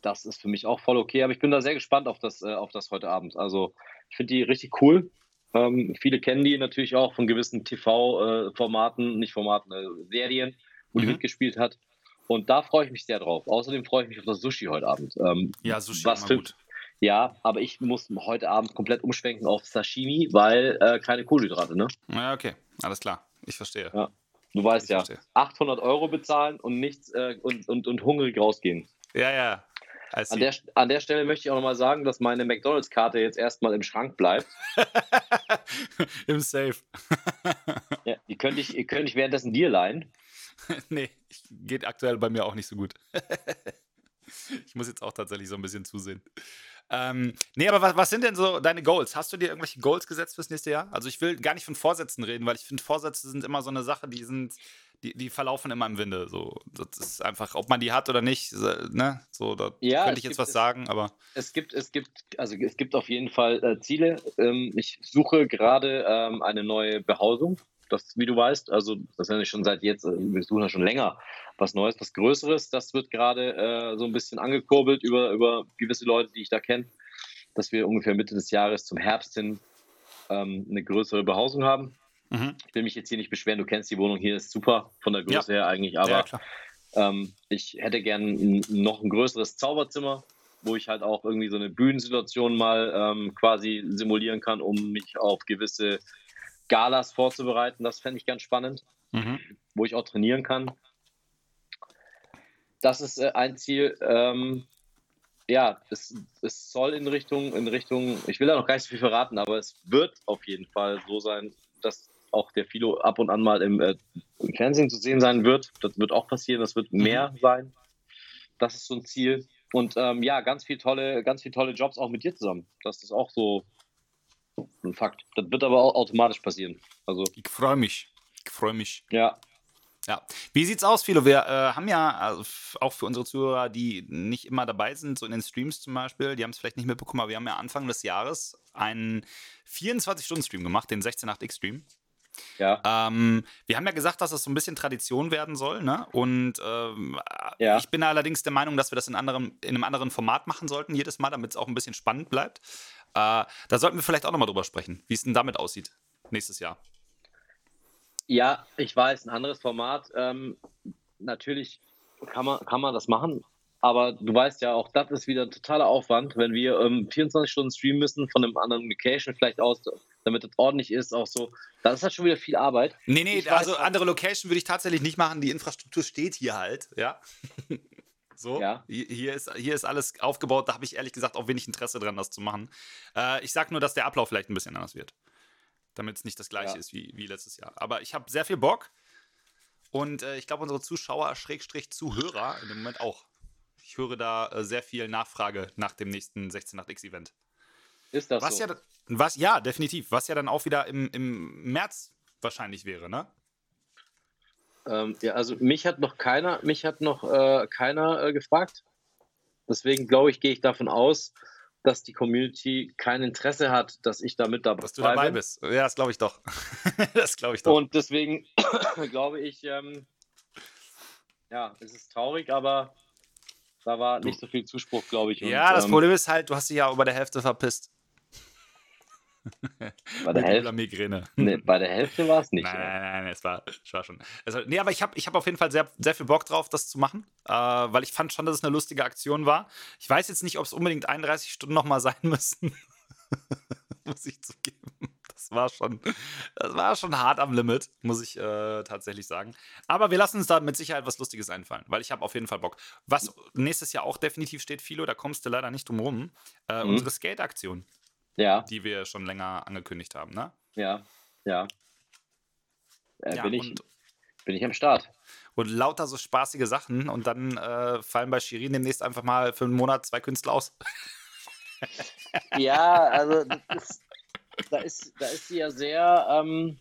Speaker 3: Das ist für mich auch voll okay, aber ich bin da sehr gespannt auf das, äh, auf das heute Abend. Also ich finde die richtig cool. Ähm, viele kennen die natürlich auch von gewissen TV-Formaten, äh, nicht Formaten, äh, Serien, wo mhm. die mitgespielt hat. Und da freue ich mich sehr drauf. Außerdem freue ich mich auf das Sushi heute Abend. Ähm,
Speaker 2: ja, Sushi was für, gut.
Speaker 3: Ja, aber ich muss heute Abend komplett umschwenken auf Sashimi, weil äh, keine Kohlenhydrate, ne?
Speaker 2: Ja, okay, alles klar. Ich verstehe.
Speaker 3: Ja. Du weißt ja, verstehe. 800 Euro bezahlen und nichts äh, und, und, und hungrig rausgehen.
Speaker 2: Ja, ja.
Speaker 3: An der, an der Stelle möchte ich auch nochmal sagen, dass meine McDonalds-Karte jetzt erstmal im Schrank bleibt.
Speaker 2: Im Safe.
Speaker 3: ja, die könnte ich, könnte ich währenddessen dir leihen.
Speaker 2: nee, geht aktuell bei mir auch nicht so gut. Ich muss jetzt auch tatsächlich so ein bisschen zusehen. Ähm, nee, aber was, was, sind denn so deine Goals? Hast du dir irgendwelche Goals gesetzt fürs nächste Jahr? Also ich will gar nicht von Vorsätzen reden, weil ich finde, Vorsätze sind immer so eine Sache, die sind, die, die verlaufen immer im Winde. So, das ist einfach, ob man die hat oder nicht, ne? So, da ja, könnte ich jetzt gibt, was sagen, aber.
Speaker 3: Es gibt, es gibt, also es gibt auf jeden Fall äh, Ziele. Ähm, ich suche gerade ähm, eine neue Behausung das, wie du weißt, also das ist ja schon seit jetzt, äh, wir suchen ja schon länger was Neues, was Größeres. Das wird gerade äh, so ein bisschen angekurbelt über, über gewisse Leute, die ich da kenne, dass wir ungefähr Mitte des Jahres zum Herbst hin ähm, eine größere Behausung haben. Mhm. Ich will mich jetzt hier nicht beschweren, du kennst die Wohnung hier, ist super von der Größe ja. her eigentlich, aber ja, ähm, ich hätte gern noch ein größeres Zauberzimmer, wo ich halt auch irgendwie so eine Bühnensituation mal ähm, quasi simulieren kann, um mich auf gewisse Galas vorzubereiten. Das fände ich ganz spannend, mhm. wo ich auch trainieren kann. Das ist äh, ein Ziel. Ähm, ja, es, es soll in Richtung, in Richtung, ich will da noch gar nicht so viel verraten, aber es wird auf jeden Fall so sein, dass auch der Philo ab und an mal im, äh, im Fernsehen zu sehen sein wird. Das wird auch passieren, das wird mehr mhm. sein. Das ist so ein Ziel. Und ähm, ja, ganz viele tolle, ganz viele tolle Jobs auch mit dir zusammen. Das ist auch so ein Fakt. Das wird aber auch automatisch passieren. Also,
Speaker 2: ich freue mich. Ich freue mich.
Speaker 3: Ja.
Speaker 2: Ja. Wie sieht's aus, Philo? Wir äh, haben ja also auch für unsere Zuhörer, die nicht immer dabei sind, so in den Streams zum Beispiel, die haben es vielleicht nicht mitbekommen, aber wir haben ja Anfang des Jahres einen 24-Stunden-Stream gemacht, den 16.8x-Stream.
Speaker 3: Ja.
Speaker 2: Ähm, wir haben ja gesagt, dass das so ein bisschen Tradition werden soll, ne? Und ähm, ja. ich bin allerdings der Meinung, dass wir das in, anderem, in einem anderen Format machen sollten, jedes Mal, damit es auch ein bisschen spannend bleibt. Äh, da sollten wir vielleicht auch nochmal drüber sprechen, wie es denn damit aussieht nächstes Jahr.
Speaker 3: Ja, ich weiß, ein anderes Format. Ähm, natürlich kann man, kann man das machen, aber du weißt ja auch, das ist wieder ein totaler Aufwand, wenn wir ähm, 24 Stunden streamen müssen von einem anderen Location vielleicht aus, damit es ordentlich ist, auch so. Das ist halt schon wieder viel Arbeit.
Speaker 2: Nee, nee, ich also weiß, andere Location würde ich tatsächlich nicht machen. Die Infrastruktur steht hier halt, ja. So, ja. hier, ist, hier ist alles aufgebaut. Da habe ich ehrlich gesagt auch wenig Interesse dran, das zu machen. Äh, ich sage nur, dass der Ablauf vielleicht ein bisschen anders wird damit es nicht das gleiche ja. ist wie, wie letztes Jahr. Aber ich habe sehr viel Bock und äh, ich glaube, unsere Zuschauer, Schrägstrich Zuhörer in dem Moment auch. Ich höre da äh, sehr viel Nachfrage nach dem nächsten 16.8x-Event.
Speaker 3: Ist das
Speaker 2: was
Speaker 3: so?
Speaker 2: Ja, was, ja, definitiv. Was ja dann auch wieder im, im März wahrscheinlich wäre, ne?
Speaker 3: Ähm, ja, also mich hat noch keiner, mich hat noch äh, keiner äh, gefragt. Deswegen glaube ich, gehe ich davon aus, dass die Community kein Interesse hat, dass ich damit dabei bin. Dass
Speaker 2: du dabei bin. bist. Ja, das glaube ich doch. das glaube ich doch.
Speaker 3: Und deswegen glaube ich, ähm, ja, es ist traurig, aber da war du. nicht so viel Zuspruch, glaube ich.
Speaker 2: Ja, und, das ähm, Problem ist halt, du hast dich ja über der Hälfte verpisst.
Speaker 3: Bei der, Hälfte,
Speaker 2: Migräne.
Speaker 3: Nee, bei der Hälfte war es nicht.
Speaker 2: Nein, nein, nein, nein, es war, es war schon. Also, nee, aber ich habe ich hab auf jeden Fall sehr, sehr viel Bock drauf, das zu machen, äh, weil ich fand schon, dass es eine lustige Aktion war. Ich weiß jetzt nicht, ob es unbedingt 31 Stunden nochmal sein müssen. muss ich zugeben. Das war schon, das war schon hart am Limit, muss ich äh, tatsächlich sagen. Aber wir lassen uns da mit Sicherheit was Lustiges einfallen, weil ich habe auf jeden Fall Bock. Was nächstes Jahr auch definitiv steht, Philo, da kommst du leider nicht drum rum, äh, mhm. unsere Skate-Aktion
Speaker 3: ja.
Speaker 2: die wir schon länger angekündigt haben, ne?
Speaker 3: Ja, ja. Äh, ja bin, ich, bin ich am Start.
Speaker 2: Und lauter so spaßige Sachen und dann äh, fallen bei Shirin demnächst einfach mal für einen Monat zwei Künstler aus.
Speaker 3: ja, also ist, da, ist, da ist sie ja sehr, ähm,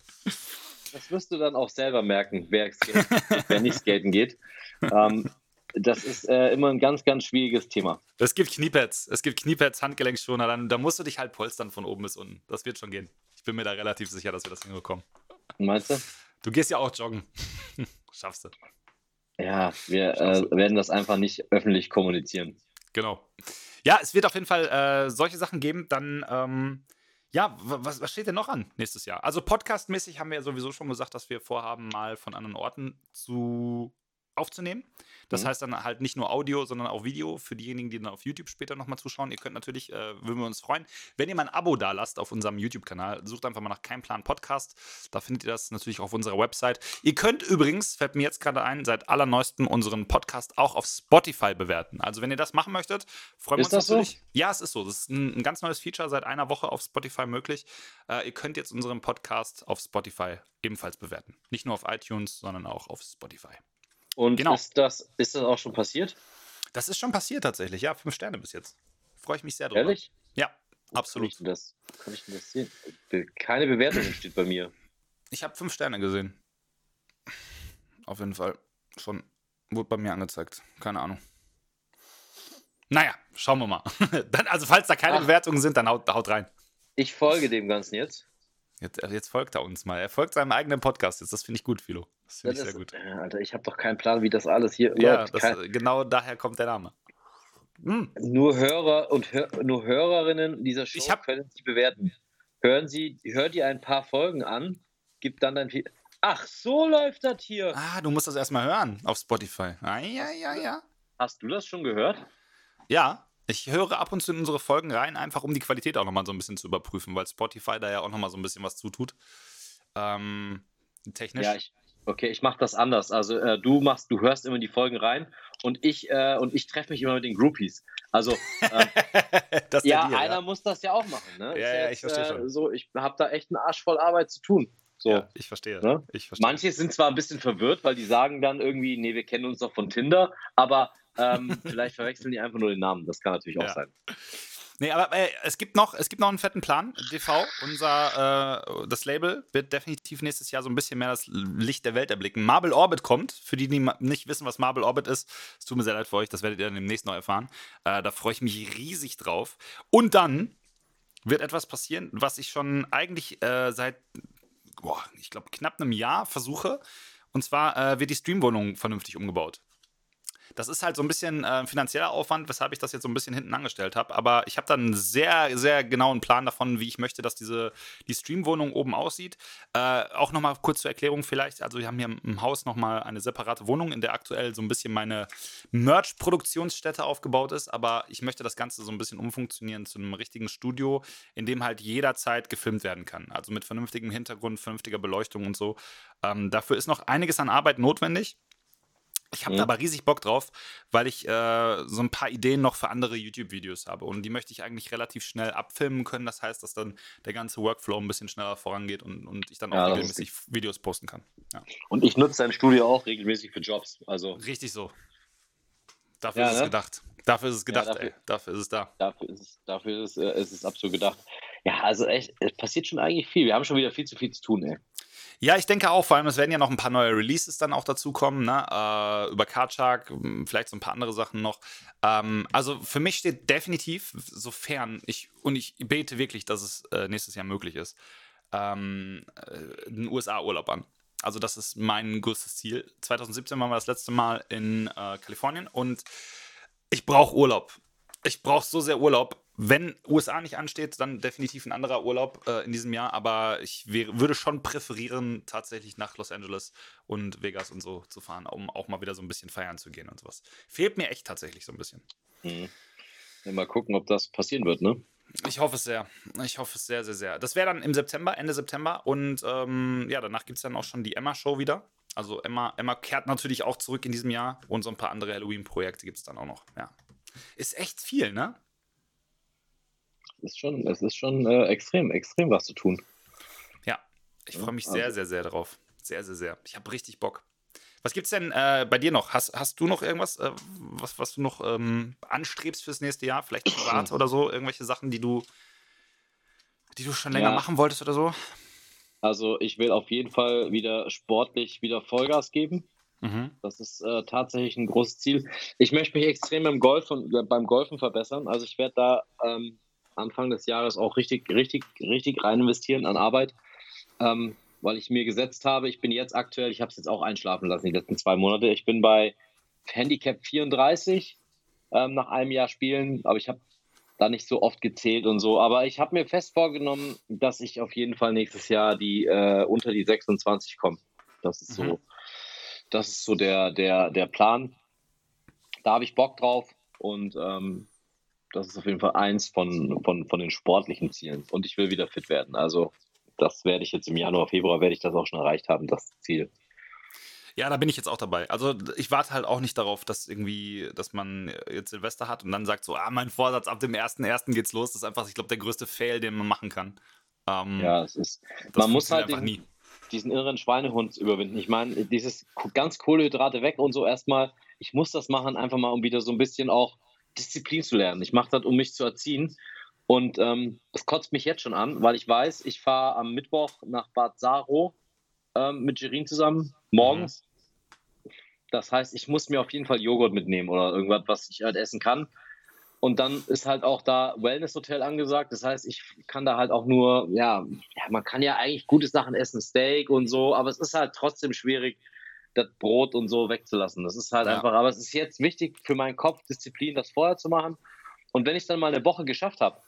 Speaker 3: das wirst du dann auch selber merken, wer, skaten, wer nicht skaten geht. Ähm, das ist äh, immer ein ganz, ganz schwieriges Thema.
Speaker 2: Es gibt Kniepads, es gibt Kniepads, Handgelenkschoner, dann da musst du dich halt polstern von oben bis unten. Das wird schon gehen. Ich bin mir da relativ sicher, dass wir das hinbekommen.
Speaker 3: Meinst du?
Speaker 2: Du gehst ja auch joggen. Schaffst du.
Speaker 3: Ja, wir äh, werden das einfach nicht öffentlich kommunizieren.
Speaker 2: Genau. Ja, es wird auf jeden Fall äh, solche Sachen geben. Dann, ähm, ja, was, was, steht denn noch an nächstes Jahr? Also podcastmäßig haben wir ja sowieso schon gesagt, dass wir vorhaben, mal von anderen Orten zu aufzunehmen. Das mhm. heißt dann halt nicht nur Audio, sondern auch Video für diejenigen, die dann auf YouTube später nochmal zuschauen. Ihr könnt natürlich, äh, würden wir uns freuen, wenn ihr mal ein Abo da lasst auf unserem YouTube-Kanal. Sucht einfach mal nach Kein Plan Podcast. Da findet ihr das natürlich auf unserer Website. Ihr könnt übrigens, fällt mir jetzt gerade ein, seit allerneuestem unseren Podcast auch auf Spotify bewerten. Also wenn ihr das machen möchtet, freuen wir uns natürlich. So? Ja, es ist so. Das ist ein, ein, ganz neues Feature seit einer Woche auf Spotify möglich. Äh, ihr könnt jetzt unseren Podcast auf Spotify ebenfalls bewerten. Nicht nur auf iTunes, sondern auch auf Spotify.
Speaker 3: Und genau. ist, das, ist das auch schon passiert?
Speaker 2: Das ist schon passiert tatsächlich, ja. Fünf Sterne bis jetzt. Freue ich mich sehr drüber.
Speaker 3: Ehrlich?
Speaker 2: Ja, Wo absolut.
Speaker 3: Kann ich, das, kann ich denn das sehen? Keine Bewertung steht bei mir.
Speaker 2: Ich habe fünf Sterne gesehen. Auf jeden Fall. Schon wurde bei mir angezeigt. Keine Ahnung. Naja, schauen wir mal. dann, also, falls da keine Ach. Bewertungen sind, dann haut, haut rein.
Speaker 3: Ich folge dem Ganzen jetzt.
Speaker 2: Jetzt, äh, jetzt, folgt er uns mal. Er folgt seinem eigenen Podcast jetzt. Das finde ich gut, Philo. Das finde ich sehr gut.
Speaker 3: Alter, ich habe doch keinen Plan, wie das alles hier
Speaker 2: Ja, das, kein... genau daher kommt der Name.
Speaker 3: Hm. Nur Hörer und Hör nur Hörerinnen dieser Show
Speaker 2: hab...
Speaker 3: können Sie bewerten. Hören Sie, hört ihr ein paar Folgen an, gibt dann dein. Ach, so läuft das hier.
Speaker 2: Ah, du musst das erstmal hören auf Spotify. Ah, ja, ja, ja.
Speaker 3: Hast du das schon gehört?
Speaker 2: Ja, ich höre ab und zu in unsere Folgen rein, einfach um die Qualität auch nochmal so ein bisschen zu überprüfen, weil Spotify da ja auch nochmal so ein bisschen was zutut. Ähm, technisch.
Speaker 3: Ja, ich, okay, ich mache das anders. Also äh, du machst, du hörst immer die Folgen rein und ich äh, und ich treffe mich immer mit den Groupies. Also äh, ja, Deal, einer ja. muss das ja auch machen. Ne?
Speaker 2: Ja, ja, ich verstehe äh, schon.
Speaker 3: So, ich habe da echt einen Arsch voll Arbeit zu tun. So. Ja,
Speaker 2: ich verstehe. Ne? ich verstehe.
Speaker 3: Manche sind zwar ein bisschen verwirrt, weil die sagen dann irgendwie, nee, wir kennen uns doch von Tinder, aber ähm, vielleicht verwechseln die einfach nur den Namen. Das kann natürlich auch ja. sein.
Speaker 2: Nee, aber äh, es, gibt noch, es gibt noch einen fetten Plan. DV, unser, äh, das Label, wird definitiv nächstes Jahr so ein bisschen mehr das Licht der Welt erblicken. Marble Orbit kommt. Für die, die nicht wissen, was Marble Orbit ist, es tut mir sehr leid für euch, das werdet ihr dann demnächst noch erfahren. Äh, da freue ich mich riesig drauf. Und dann wird etwas passieren, was ich schon eigentlich äh, seit, boah, ich glaube, knapp einem Jahr versuche. Und zwar äh, wird die Streamwohnung vernünftig umgebaut. Das ist halt so ein bisschen äh, finanzieller Aufwand, weshalb ich das jetzt so ein bisschen hinten angestellt habe. Aber ich habe dann einen sehr, sehr genauen Plan davon, wie ich möchte, dass diese, die Streamwohnung oben aussieht. Äh, auch nochmal kurz zur Erklärung vielleicht. Also wir haben hier im Haus nochmal eine separate Wohnung, in der aktuell so ein bisschen meine Merch-Produktionsstätte aufgebaut ist. Aber ich möchte das Ganze so ein bisschen umfunktionieren zu einem richtigen Studio, in dem halt jederzeit gefilmt werden kann. Also mit vernünftigem Hintergrund, vernünftiger Beleuchtung und so. Ähm, dafür ist noch einiges an Arbeit notwendig. Ich habe mhm. da aber riesig Bock drauf, weil ich äh, so ein paar Ideen noch für andere YouTube-Videos habe. Und die möchte ich eigentlich relativ schnell abfilmen können. Das heißt, dass dann der ganze Workflow ein bisschen schneller vorangeht und, und ich dann auch ja, regelmäßig Videos posten kann. Ja.
Speaker 3: Und ich nutze dein Studio auch regelmäßig für Jobs. Also
Speaker 2: Richtig so. Dafür ja, ist ne? es gedacht. Dafür ist es gedacht, dafür, ey. Dafür ist es da.
Speaker 3: Dafür ist es, dafür ist es, äh, ist es absolut gedacht. Ja, also echt, es passiert schon eigentlich viel. Wir haben schon wieder viel zu viel zu tun, ey.
Speaker 2: Ja, ich denke auch, vor allem, es werden ja noch ein paar neue Releases dann auch dazukommen, ne? Äh, über Karchak, hm, vielleicht so ein paar andere Sachen noch. Ähm, also für mich steht definitiv, sofern ich, und ich bete wirklich, dass es äh, nächstes Jahr möglich ist, ähm, äh, einen USA-Urlaub an. Also das ist mein größtes Ziel. 2017 waren wir das letzte Mal in äh, Kalifornien und ich brauche Urlaub. Ich brauche so sehr Urlaub wenn USA nicht ansteht, dann definitiv ein anderer Urlaub äh, in diesem Jahr. Aber ich würde schon präferieren, tatsächlich nach Los Angeles und Vegas und so zu fahren, um auch mal wieder so ein bisschen feiern zu gehen und sowas. Fehlt mir echt tatsächlich so ein bisschen.
Speaker 3: Mhm. Ja, mal gucken, ob das passieren wird, ne?
Speaker 2: Ich hoffe es sehr. Ich hoffe es sehr, sehr, sehr. Das wäre dann im September, Ende September. Und ähm, ja, danach gibt es dann auch schon die Emma-Show wieder. Also Emma, Emma kehrt natürlich auch zurück in diesem Jahr. Und so ein paar andere Halloween-Projekte gibt es dann auch noch. Ja. Ist echt viel, ne?
Speaker 3: Ist schon, es ist schon äh, extrem, extrem was zu tun.
Speaker 2: Ja, ich freue mich ja, also. sehr, sehr, sehr drauf. Sehr, sehr, sehr. Ich habe richtig Bock. Was gibt's denn äh, bei dir noch? Hast, hast du noch irgendwas, äh, was, was du noch ähm, anstrebst fürs nächste Jahr? Vielleicht privat oder so? Irgendwelche Sachen, die du, die du schon länger ja. machen wolltest oder so?
Speaker 3: Also ich will auf jeden Fall wieder sportlich wieder Vollgas geben. Mhm. Das ist äh, tatsächlich ein großes Ziel. Ich möchte mich extrem beim Golfen, beim Golfen verbessern. Also ich werde da ähm, Anfang des Jahres auch richtig, richtig, richtig rein investieren an Arbeit, ähm, weil ich mir gesetzt habe, ich bin jetzt aktuell, ich habe es jetzt auch einschlafen lassen, die letzten zwei Monate. Ich bin bei Handicap 34 ähm, nach einem Jahr Spielen, aber ich habe da nicht so oft gezählt und so. Aber ich habe mir fest vorgenommen, dass ich auf jeden Fall nächstes Jahr die äh, unter die 26 komme. Das ist mhm. so, das ist so der, der, der Plan. Da habe ich Bock drauf und ähm, das ist auf jeden Fall eins von, von, von den sportlichen Zielen. Und ich will wieder fit werden. Also das werde ich jetzt im Januar, Februar werde ich das auch schon erreicht haben, das Ziel.
Speaker 2: Ja, da bin ich jetzt auch dabei. Also ich warte halt auch nicht darauf, dass irgendwie, dass man jetzt Silvester hat und dann sagt so, ah, mein Vorsatz, ab dem 1.1. geht's los. Das ist einfach, ich glaube, der größte Fail, den man machen kann.
Speaker 3: Ähm, ja, es ist, man muss halt den, diesen irren Schweinehund überwinden. Ich meine, dieses ganz Kohlehydrate weg und so erstmal, ich muss das machen, einfach mal, um wieder so ein bisschen auch Disziplin zu lernen. Ich mache das, um mich zu erziehen. Und ähm, das kotzt mich jetzt schon an, weil ich weiß, ich fahre am Mittwoch nach Bad Saro ähm, mit Gerin zusammen, morgens. Mhm. Das heißt, ich muss mir auf jeden Fall Joghurt mitnehmen oder irgendwas, was ich halt essen kann. Und dann ist halt auch da Wellness-Hotel angesagt. Das heißt, ich kann da halt auch nur, ja, ja, man kann ja eigentlich gute Sachen essen, Steak und so, aber es ist halt trotzdem schwierig, das Brot und so wegzulassen. Das ist halt ja. einfach, aber es ist jetzt wichtig für meinen Kopf, Disziplin, das vorher zu machen. Und wenn ich dann mal eine Woche geschafft habe,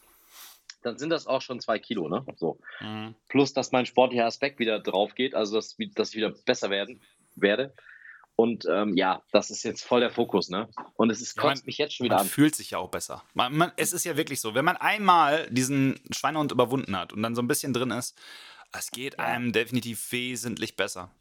Speaker 3: dann sind das auch schon zwei Kilo, ne? So. Mhm. Plus, dass mein sportlicher Aspekt wieder drauf geht, also dass, dass ich wieder besser werden werde. Und ähm, ja, das ist jetzt voll der Fokus, ne? Und es ist, ja, kotzt mich jetzt schon wieder
Speaker 2: man
Speaker 3: an.
Speaker 2: fühlt sich ja auch besser. Man, man, es ist ja wirklich so, wenn man einmal diesen Schweinehund überwunden hat und dann so ein bisschen drin ist, es geht einem definitiv wesentlich besser.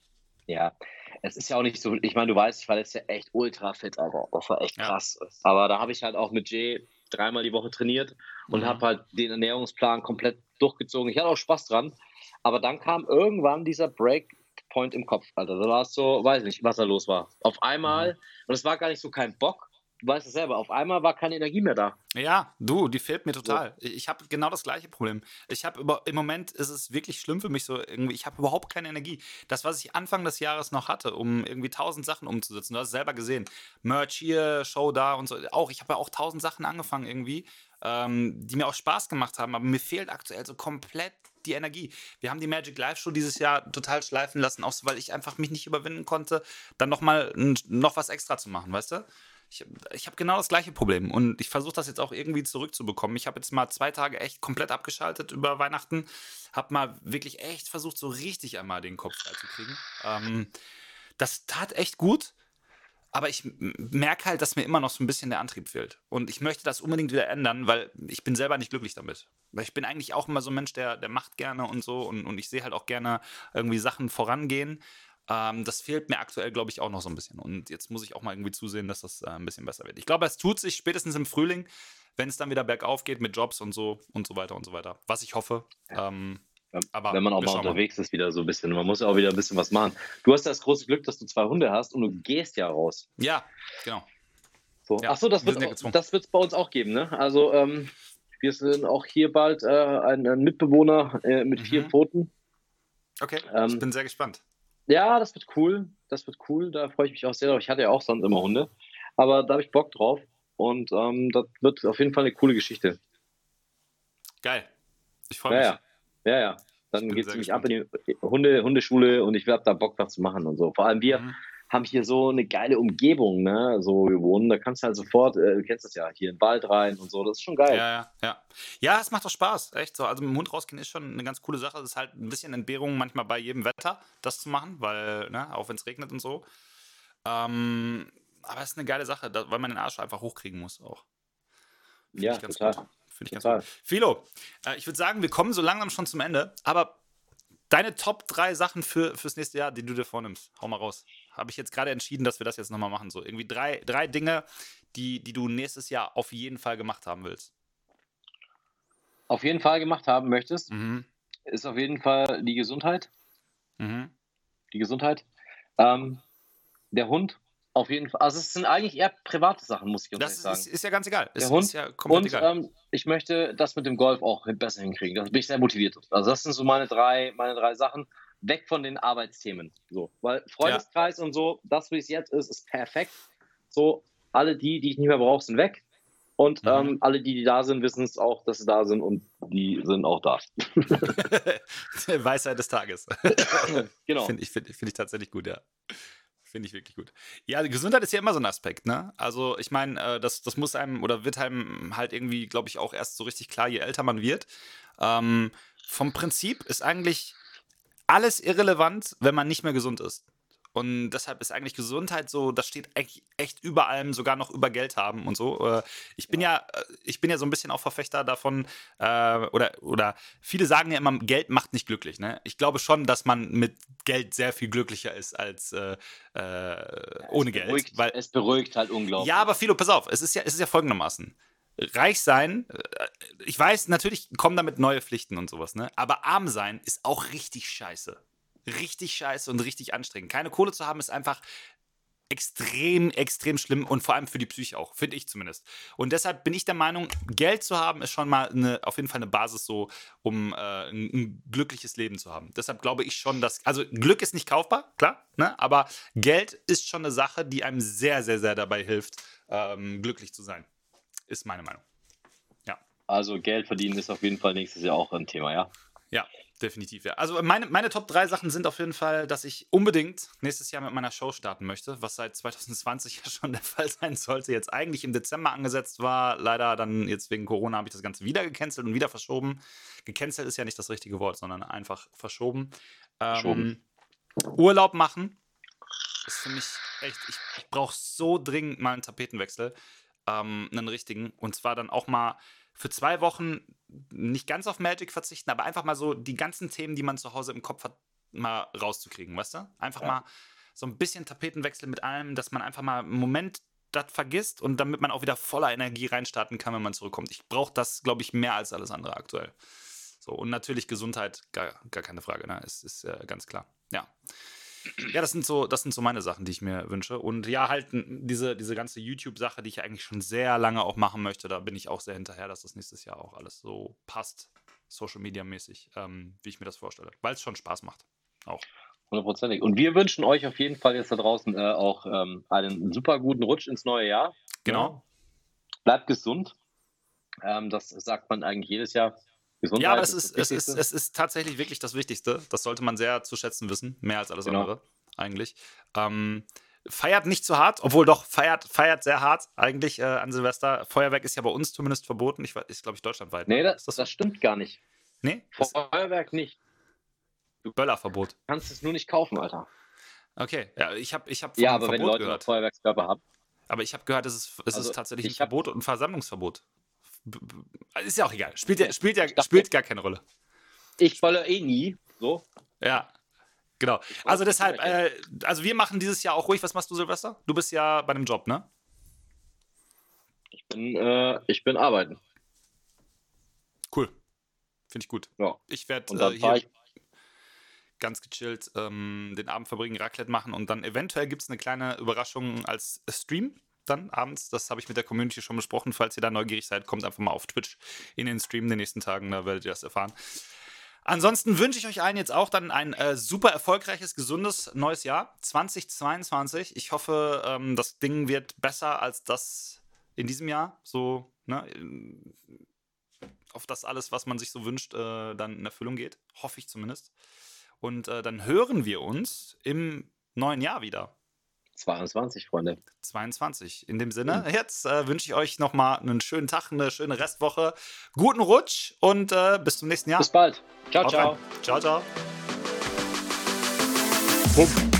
Speaker 3: Ja, es ist ja auch nicht so, ich meine, du weißt, ich war letztes Jahr echt ultra fit, Alter. Das war echt krass. Ja. Aber da habe ich halt auch mit Jay dreimal die Woche trainiert und mhm. habe halt den Ernährungsplan komplett durchgezogen. Ich hatte auch Spaß dran. Aber dann kam irgendwann dieser Breakpoint im Kopf, Alter. Da war es so, weiß nicht, was da los war. Auf einmal, mhm. und es war gar nicht so kein Bock, du weißt es selber, auf einmal war keine Energie mehr da.
Speaker 2: Ja, du, die fehlt mir total. So. Ich habe genau das gleiche Problem. Ich habe im Moment ist es wirklich schlimm für mich so irgendwie, ich habe überhaupt keine Energie. Das, was ich Anfang des Jahres noch hatte, um irgendwie tausend Sachen umzusetzen, du hast es selber gesehen. Merch hier, Show da und so. Auch, ich habe ja auch tausend Sachen angefangen irgendwie, ähm, die mir auch Spaß gemacht haben, aber mir fehlt aktuell so komplett die Energie. Wir haben die Magic Live Show dieses Jahr total schleifen lassen, auch so, weil ich einfach mich nicht überwinden konnte, dann nochmal noch was extra zu machen, weißt du? Ich, ich habe genau das gleiche Problem und ich versuche das jetzt auch irgendwie zurückzubekommen. Ich habe jetzt mal zwei Tage echt komplett abgeschaltet über Weihnachten, habe mal wirklich echt versucht, so richtig einmal den Kopf freizukriegen. Ähm, das tat echt gut, aber ich merke halt, dass mir immer noch so ein bisschen der Antrieb fehlt. Und ich möchte das unbedingt wieder ändern, weil ich bin selber nicht glücklich damit. Weil ich bin eigentlich auch immer so ein Mensch, der, der macht gerne und so und, und ich sehe halt auch gerne irgendwie Sachen vorangehen. Ähm, das fehlt mir aktuell, glaube ich, auch noch so ein bisschen. Und jetzt muss ich auch mal irgendwie zusehen, dass das äh, ein bisschen besser wird. Ich glaube, es tut sich spätestens im Frühling, wenn es dann wieder bergauf geht mit Jobs und so und so weiter und so weiter. Was ich hoffe. Ähm, aber
Speaker 3: wenn man auch mal unterwegs mal. ist, wieder so ein bisschen. Man muss ja auch wieder ein bisschen was machen. Du hast ja das große Glück, dass du zwei Hunde hast und du gehst ja raus.
Speaker 2: Ja, genau.
Speaker 3: So. Ja, Achso, das wird es bei uns auch geben, ne? Also, ähm, wir sind auch hier bald äh, ein, ein, Mitbewohner äh, mit mhm. vier Pfoten.
Speaker 2: Okay, ähm, ich bin sehr gespannt.
Speaker 3: Ja, das wird cool. Das wird cool. Da freue ich mich auch sehr drauf. Ich hatte ja auch sonst immer Hunde. Aber da habe ich Bock drauf. Und ähm, das wird auf jeden Fall eine coole Geschichte.
Speaker 2: Geil. Ich freue mich.
Speaker 3: Ja, ja. ja. Dann geht es nämlich ab in die Hunde, Hundeschule und ich werde da Bock was zu machen und so. Vor allem wir, mhm haben hier so eine geile Umgebung, ne? So wir wohnen, da kannst du halt sofort, äh, du kennst das ja, hier in den Wald rein und so, das ist schon geil.
Speaker 2: Ja, ja, ja. Ja, es macht doch Spaß, echt so. Also mit dem Hund rausgehen ist schon eine ganz coole Sache. Das ist halt ein bisschen Entbehrung manchmal bei jedem Wetter, das zu machen, weil, ne, auch wenn es regnet und so. Ähm, aber es ist eine geile Sache, weil man den Arsch einfach hochkriegen muss auch.
Speaker 3: Find ja, total.
Speaker 2: Finde ich total. ganz gut. Philo, äh, ich würde sagen, wir kommen so langsam schon zum Ende, aber deine Top 3 Sachen für, fürs nächste Jahr, die du dir vornimmst, hau mal raus habe ich jetzt gerade entschieden, dass wir das jetzt nochmal machen. So irgendwie drei, drei Dinge, die, die du nächstes Jahr auf jeden Fall gemacht haben willst.
Speaker 3: Auf jeden Fall gemacht haben möchtest, mhm. ist auf jeden Fall die Gesundheit. Mhm. Die Gesundheit. Ähm, der Hund, auf jeden Fall. Also es sind eigentlich eher private Sachen, muss ich das sagen.
Speaker 2: Das ist, ist, ja ganz egal.
Speaker 3: Der ist, Hund,
Speaker 2: ist
Speaker 3: ja komplett und, egal. Ähm, ich möchte das mit dem Golf auch besser hinkriegen. Da bin ich sehr motiviert. Also das sind so meine drei, meine drei Sachen weg von den Arbeitsthemen. So, weil Freundeskreis ja. und so, das, wie es jetzt ist, ist perfekt. So, alle die, die ich nicht mehr brauche, sind weg. Und mhm. ähm, alle, die, die da sind, wissen es auch, dass sie da sind und die sind auch da.
Speaker 2: Weisheit des Tages.
Speaker 3: genau.
Speaker 2: Finde ich, find, find ich tatsächlich gut, ja. Finde ich wirklich gut. Ja, Gesundheit ist ja immer so ein Aspekt, ne? Also, ich meine, äh, das, das muss einem oder wird einem halt irgendwie, glaube ich, auch erst so richtig klar, je älter man wird. Ähm, vom Prinzip ist eigentlich alles irrelevant, wenn man nicht mehr gesund ist. Und deshalb ist eigentlich Gesundheit so, das steht echt, echt über allem, sogar noch über Geld haben und so. Äh, ich bin ja, äh, ich bin ja so ein bisschen auch Verfechter davon, äh, oder, oder viele sagen ja immer, Geld macht nicht glücklich. Ne? Ich glaube schon, dass man mit Geld sehr viel glücklicher ist als äh, äh, ohne Geld.
Speaker 3: Beruhigt, weil, es beruhigt halt unglaublich.
Speaker 2: Ja, aber Philo, pass auf, es ist ja, es ist ja folgendermaßen reich sein, äh, ich weiß, natürlich kommen damit neue Pflichten und sowas, ne? Aber arm sein ist auch richtig scheiße. Richtig scheiße und richtig anstrengend. Keine Kohle zu haben ist einfach extrem, extrem schlimm und vor allem für die Psyche auch, finde ich zumindest. Und deshalb bin ich der Meinung, Geld zu haben ist schon mal eine, auf jeden Fall eine Basis so, um äh, ein, ein, glückliches Leben zu haben. Deshalb glaube ich schon, dass, also Glück ist nicht kaufbar, klar, ne? aber Geld ist schon eine Sache, die einem sehr, sehr, sehr dabei hilft, ähm, glücklich zu sein ist meine Meinung. Ja.
Speaker 3: Also Geld verdienen ist auf jeden Fall nächstes Jahr auch ein Thema, ja?
Speaker 2: Ja, definitiv, ja. Also meine, meine Top 3 Sachen sind auf jeden Fall, dass ich unbedingt nächstes Jahr mit meiner Show starten möchte, was seit 2020 ja schon der Fall sein sollte. Jetzt eigentlich im Dezember angesetzt war. Leider dann jetzt wegen Corona habe ich das Ganze wieder gecancelt und wieder verschoben. Gecancelt ist ja nicht das richtige Wort, sondern einfach verschoben. verschoben. Ähm, Urlaub machen ist für mich echt, ich, ich brauche so dringend mal einen Tapetenwechsel ähm, einen richtigen. Und zwar dann auch mal für zwei Wochen nicht ganz auf Magic verzichten, aber einfach mal so die ganzen Themen, die man zu Hause im Kopf hat, mal rauszukriegen, weißt du? Einfach ja. mal so ein bisschen Tapetenwechsel mit allem, dass man einfach mal einen Moment das vergisst und damit man auch wieder voller Energie reinstarten kann, wenn man zurückkommt. Ich brauche das, glaube ich, mehr als alles andere aktuell. So, und natürlich Gesundheit, gar, gar keine Frage, ne? Ist, ist äh, ganz klar. Ja. Ja, das sind so, das sind so meine Sachen, die ich mir wünsche. Und ja, halt diese, diese ganze YouTube-Sache, die ich eigentlich schon sehr lange auch machen möchte, da bin ich auch sehr hinterher, dass das nächstes Jahr auch alles so passt, Social Media mäßig, ähm, wie ich mir das vorstelle. Weil es schon Spaß macht. Auch.
Speaker 3: Hundertprozentig. Und wir wünschen euch auf jeden Fall jetzt da draußen äh, auch ähm, einen super guten Rutsch ins neue Jahr.
Speaker 2: Genau. Ja.
Speaker 3: Bleibt gesund. Ähm, das sagt man eigentlich jedes Jahr.
Speaker 2: Gesundheit ja, aber es ist, es, ist, es ist tatsächlich wirklich das Wichtigste. Das sollte man sehr zu schätzen wissen, mehr als alles genau. andere eigentlich. Ähm, feiert nicht zu hart, obwohl doch feiert, feiert sehr hart eigentlich äh, an Silvester. Feuerwerk ist ja bei uns zumindest verboten. Ich, ist, glaube ich, deutschlandweit.
Speaker 3: Nee, das, das, das, stimmt gar nicht.
Speaker 2: Nee?
Speaker 3: Feuerwerk nicht.
Speaker 2: Du Böllerverbot.
Speaker 3: kannst es nur nicht kaufen, Alter.
Speaker 2: Okay, ja, ich habe ich hab
Speaker 3: Ja, aber Verbot wenn Leute gehört. Feuerwerkskörper haben.
Speaker 2: Aber ich habe gehört, es ist, es also, ist tatsächlich ein Verbot und ein Versammlungsverbot. Ist ja auch egal. Spielt ja, spielt ja spielt gar keine Rolle.
Speaker 3: Ich wolle eh nie. So.
Speaker 2: Ja. Genau. Also deshalb, äh, also wir machen dieses Jahr auch ruhig. Was machst du, Silvester? Du bist ja bei einem Job, ne?
Speaker 3: Ich bin, äh, ich bin arbeiten.
Speaker 2: Cool. Finde ich gut.
Speaker 3: Ja.
Speaker 2: Ich werde äh, hier ich ganz gechillt ähm, den Abend verbringen, Raclette machen und dann eventuell gibt es eine kleine Überraschung als Stream dann abends. Das habe ich mit der Community schon besprochen. Falls ihr da neugierig seid, kommt einfach mal auf Twitch in den Stream in den nächsten Tagen, da werdet ihr das erfahren. Ansonsten wünsche ich euch allen jetzt auch dann ein äh, super erfolgreiches, gesundes neues Jahr 2022. Ich hoffe, ähm, das Ding wird besser als das in diesem Jahr. So, ne, auf das alles, was man sich so wünscht, äh, dann in Erfüllung geht. Hoffe ich zumindest. Und äh, dann hören wir uns im neuen Jahr wieder.
Speaker 3: 22, Freunde.
Speaker 2: 22. In dem Sinne, mhm. jetzt äh, wünsche ich euch nochmal einen schönen Tag, eine schöne Restwoche, guten Rutsch und äh, bis zum nächsten Jahr.
Speaker 3: Bis bald.
Speaker 2: Ciao, Haut ciao. Rein. Ciao, ciao. Pump.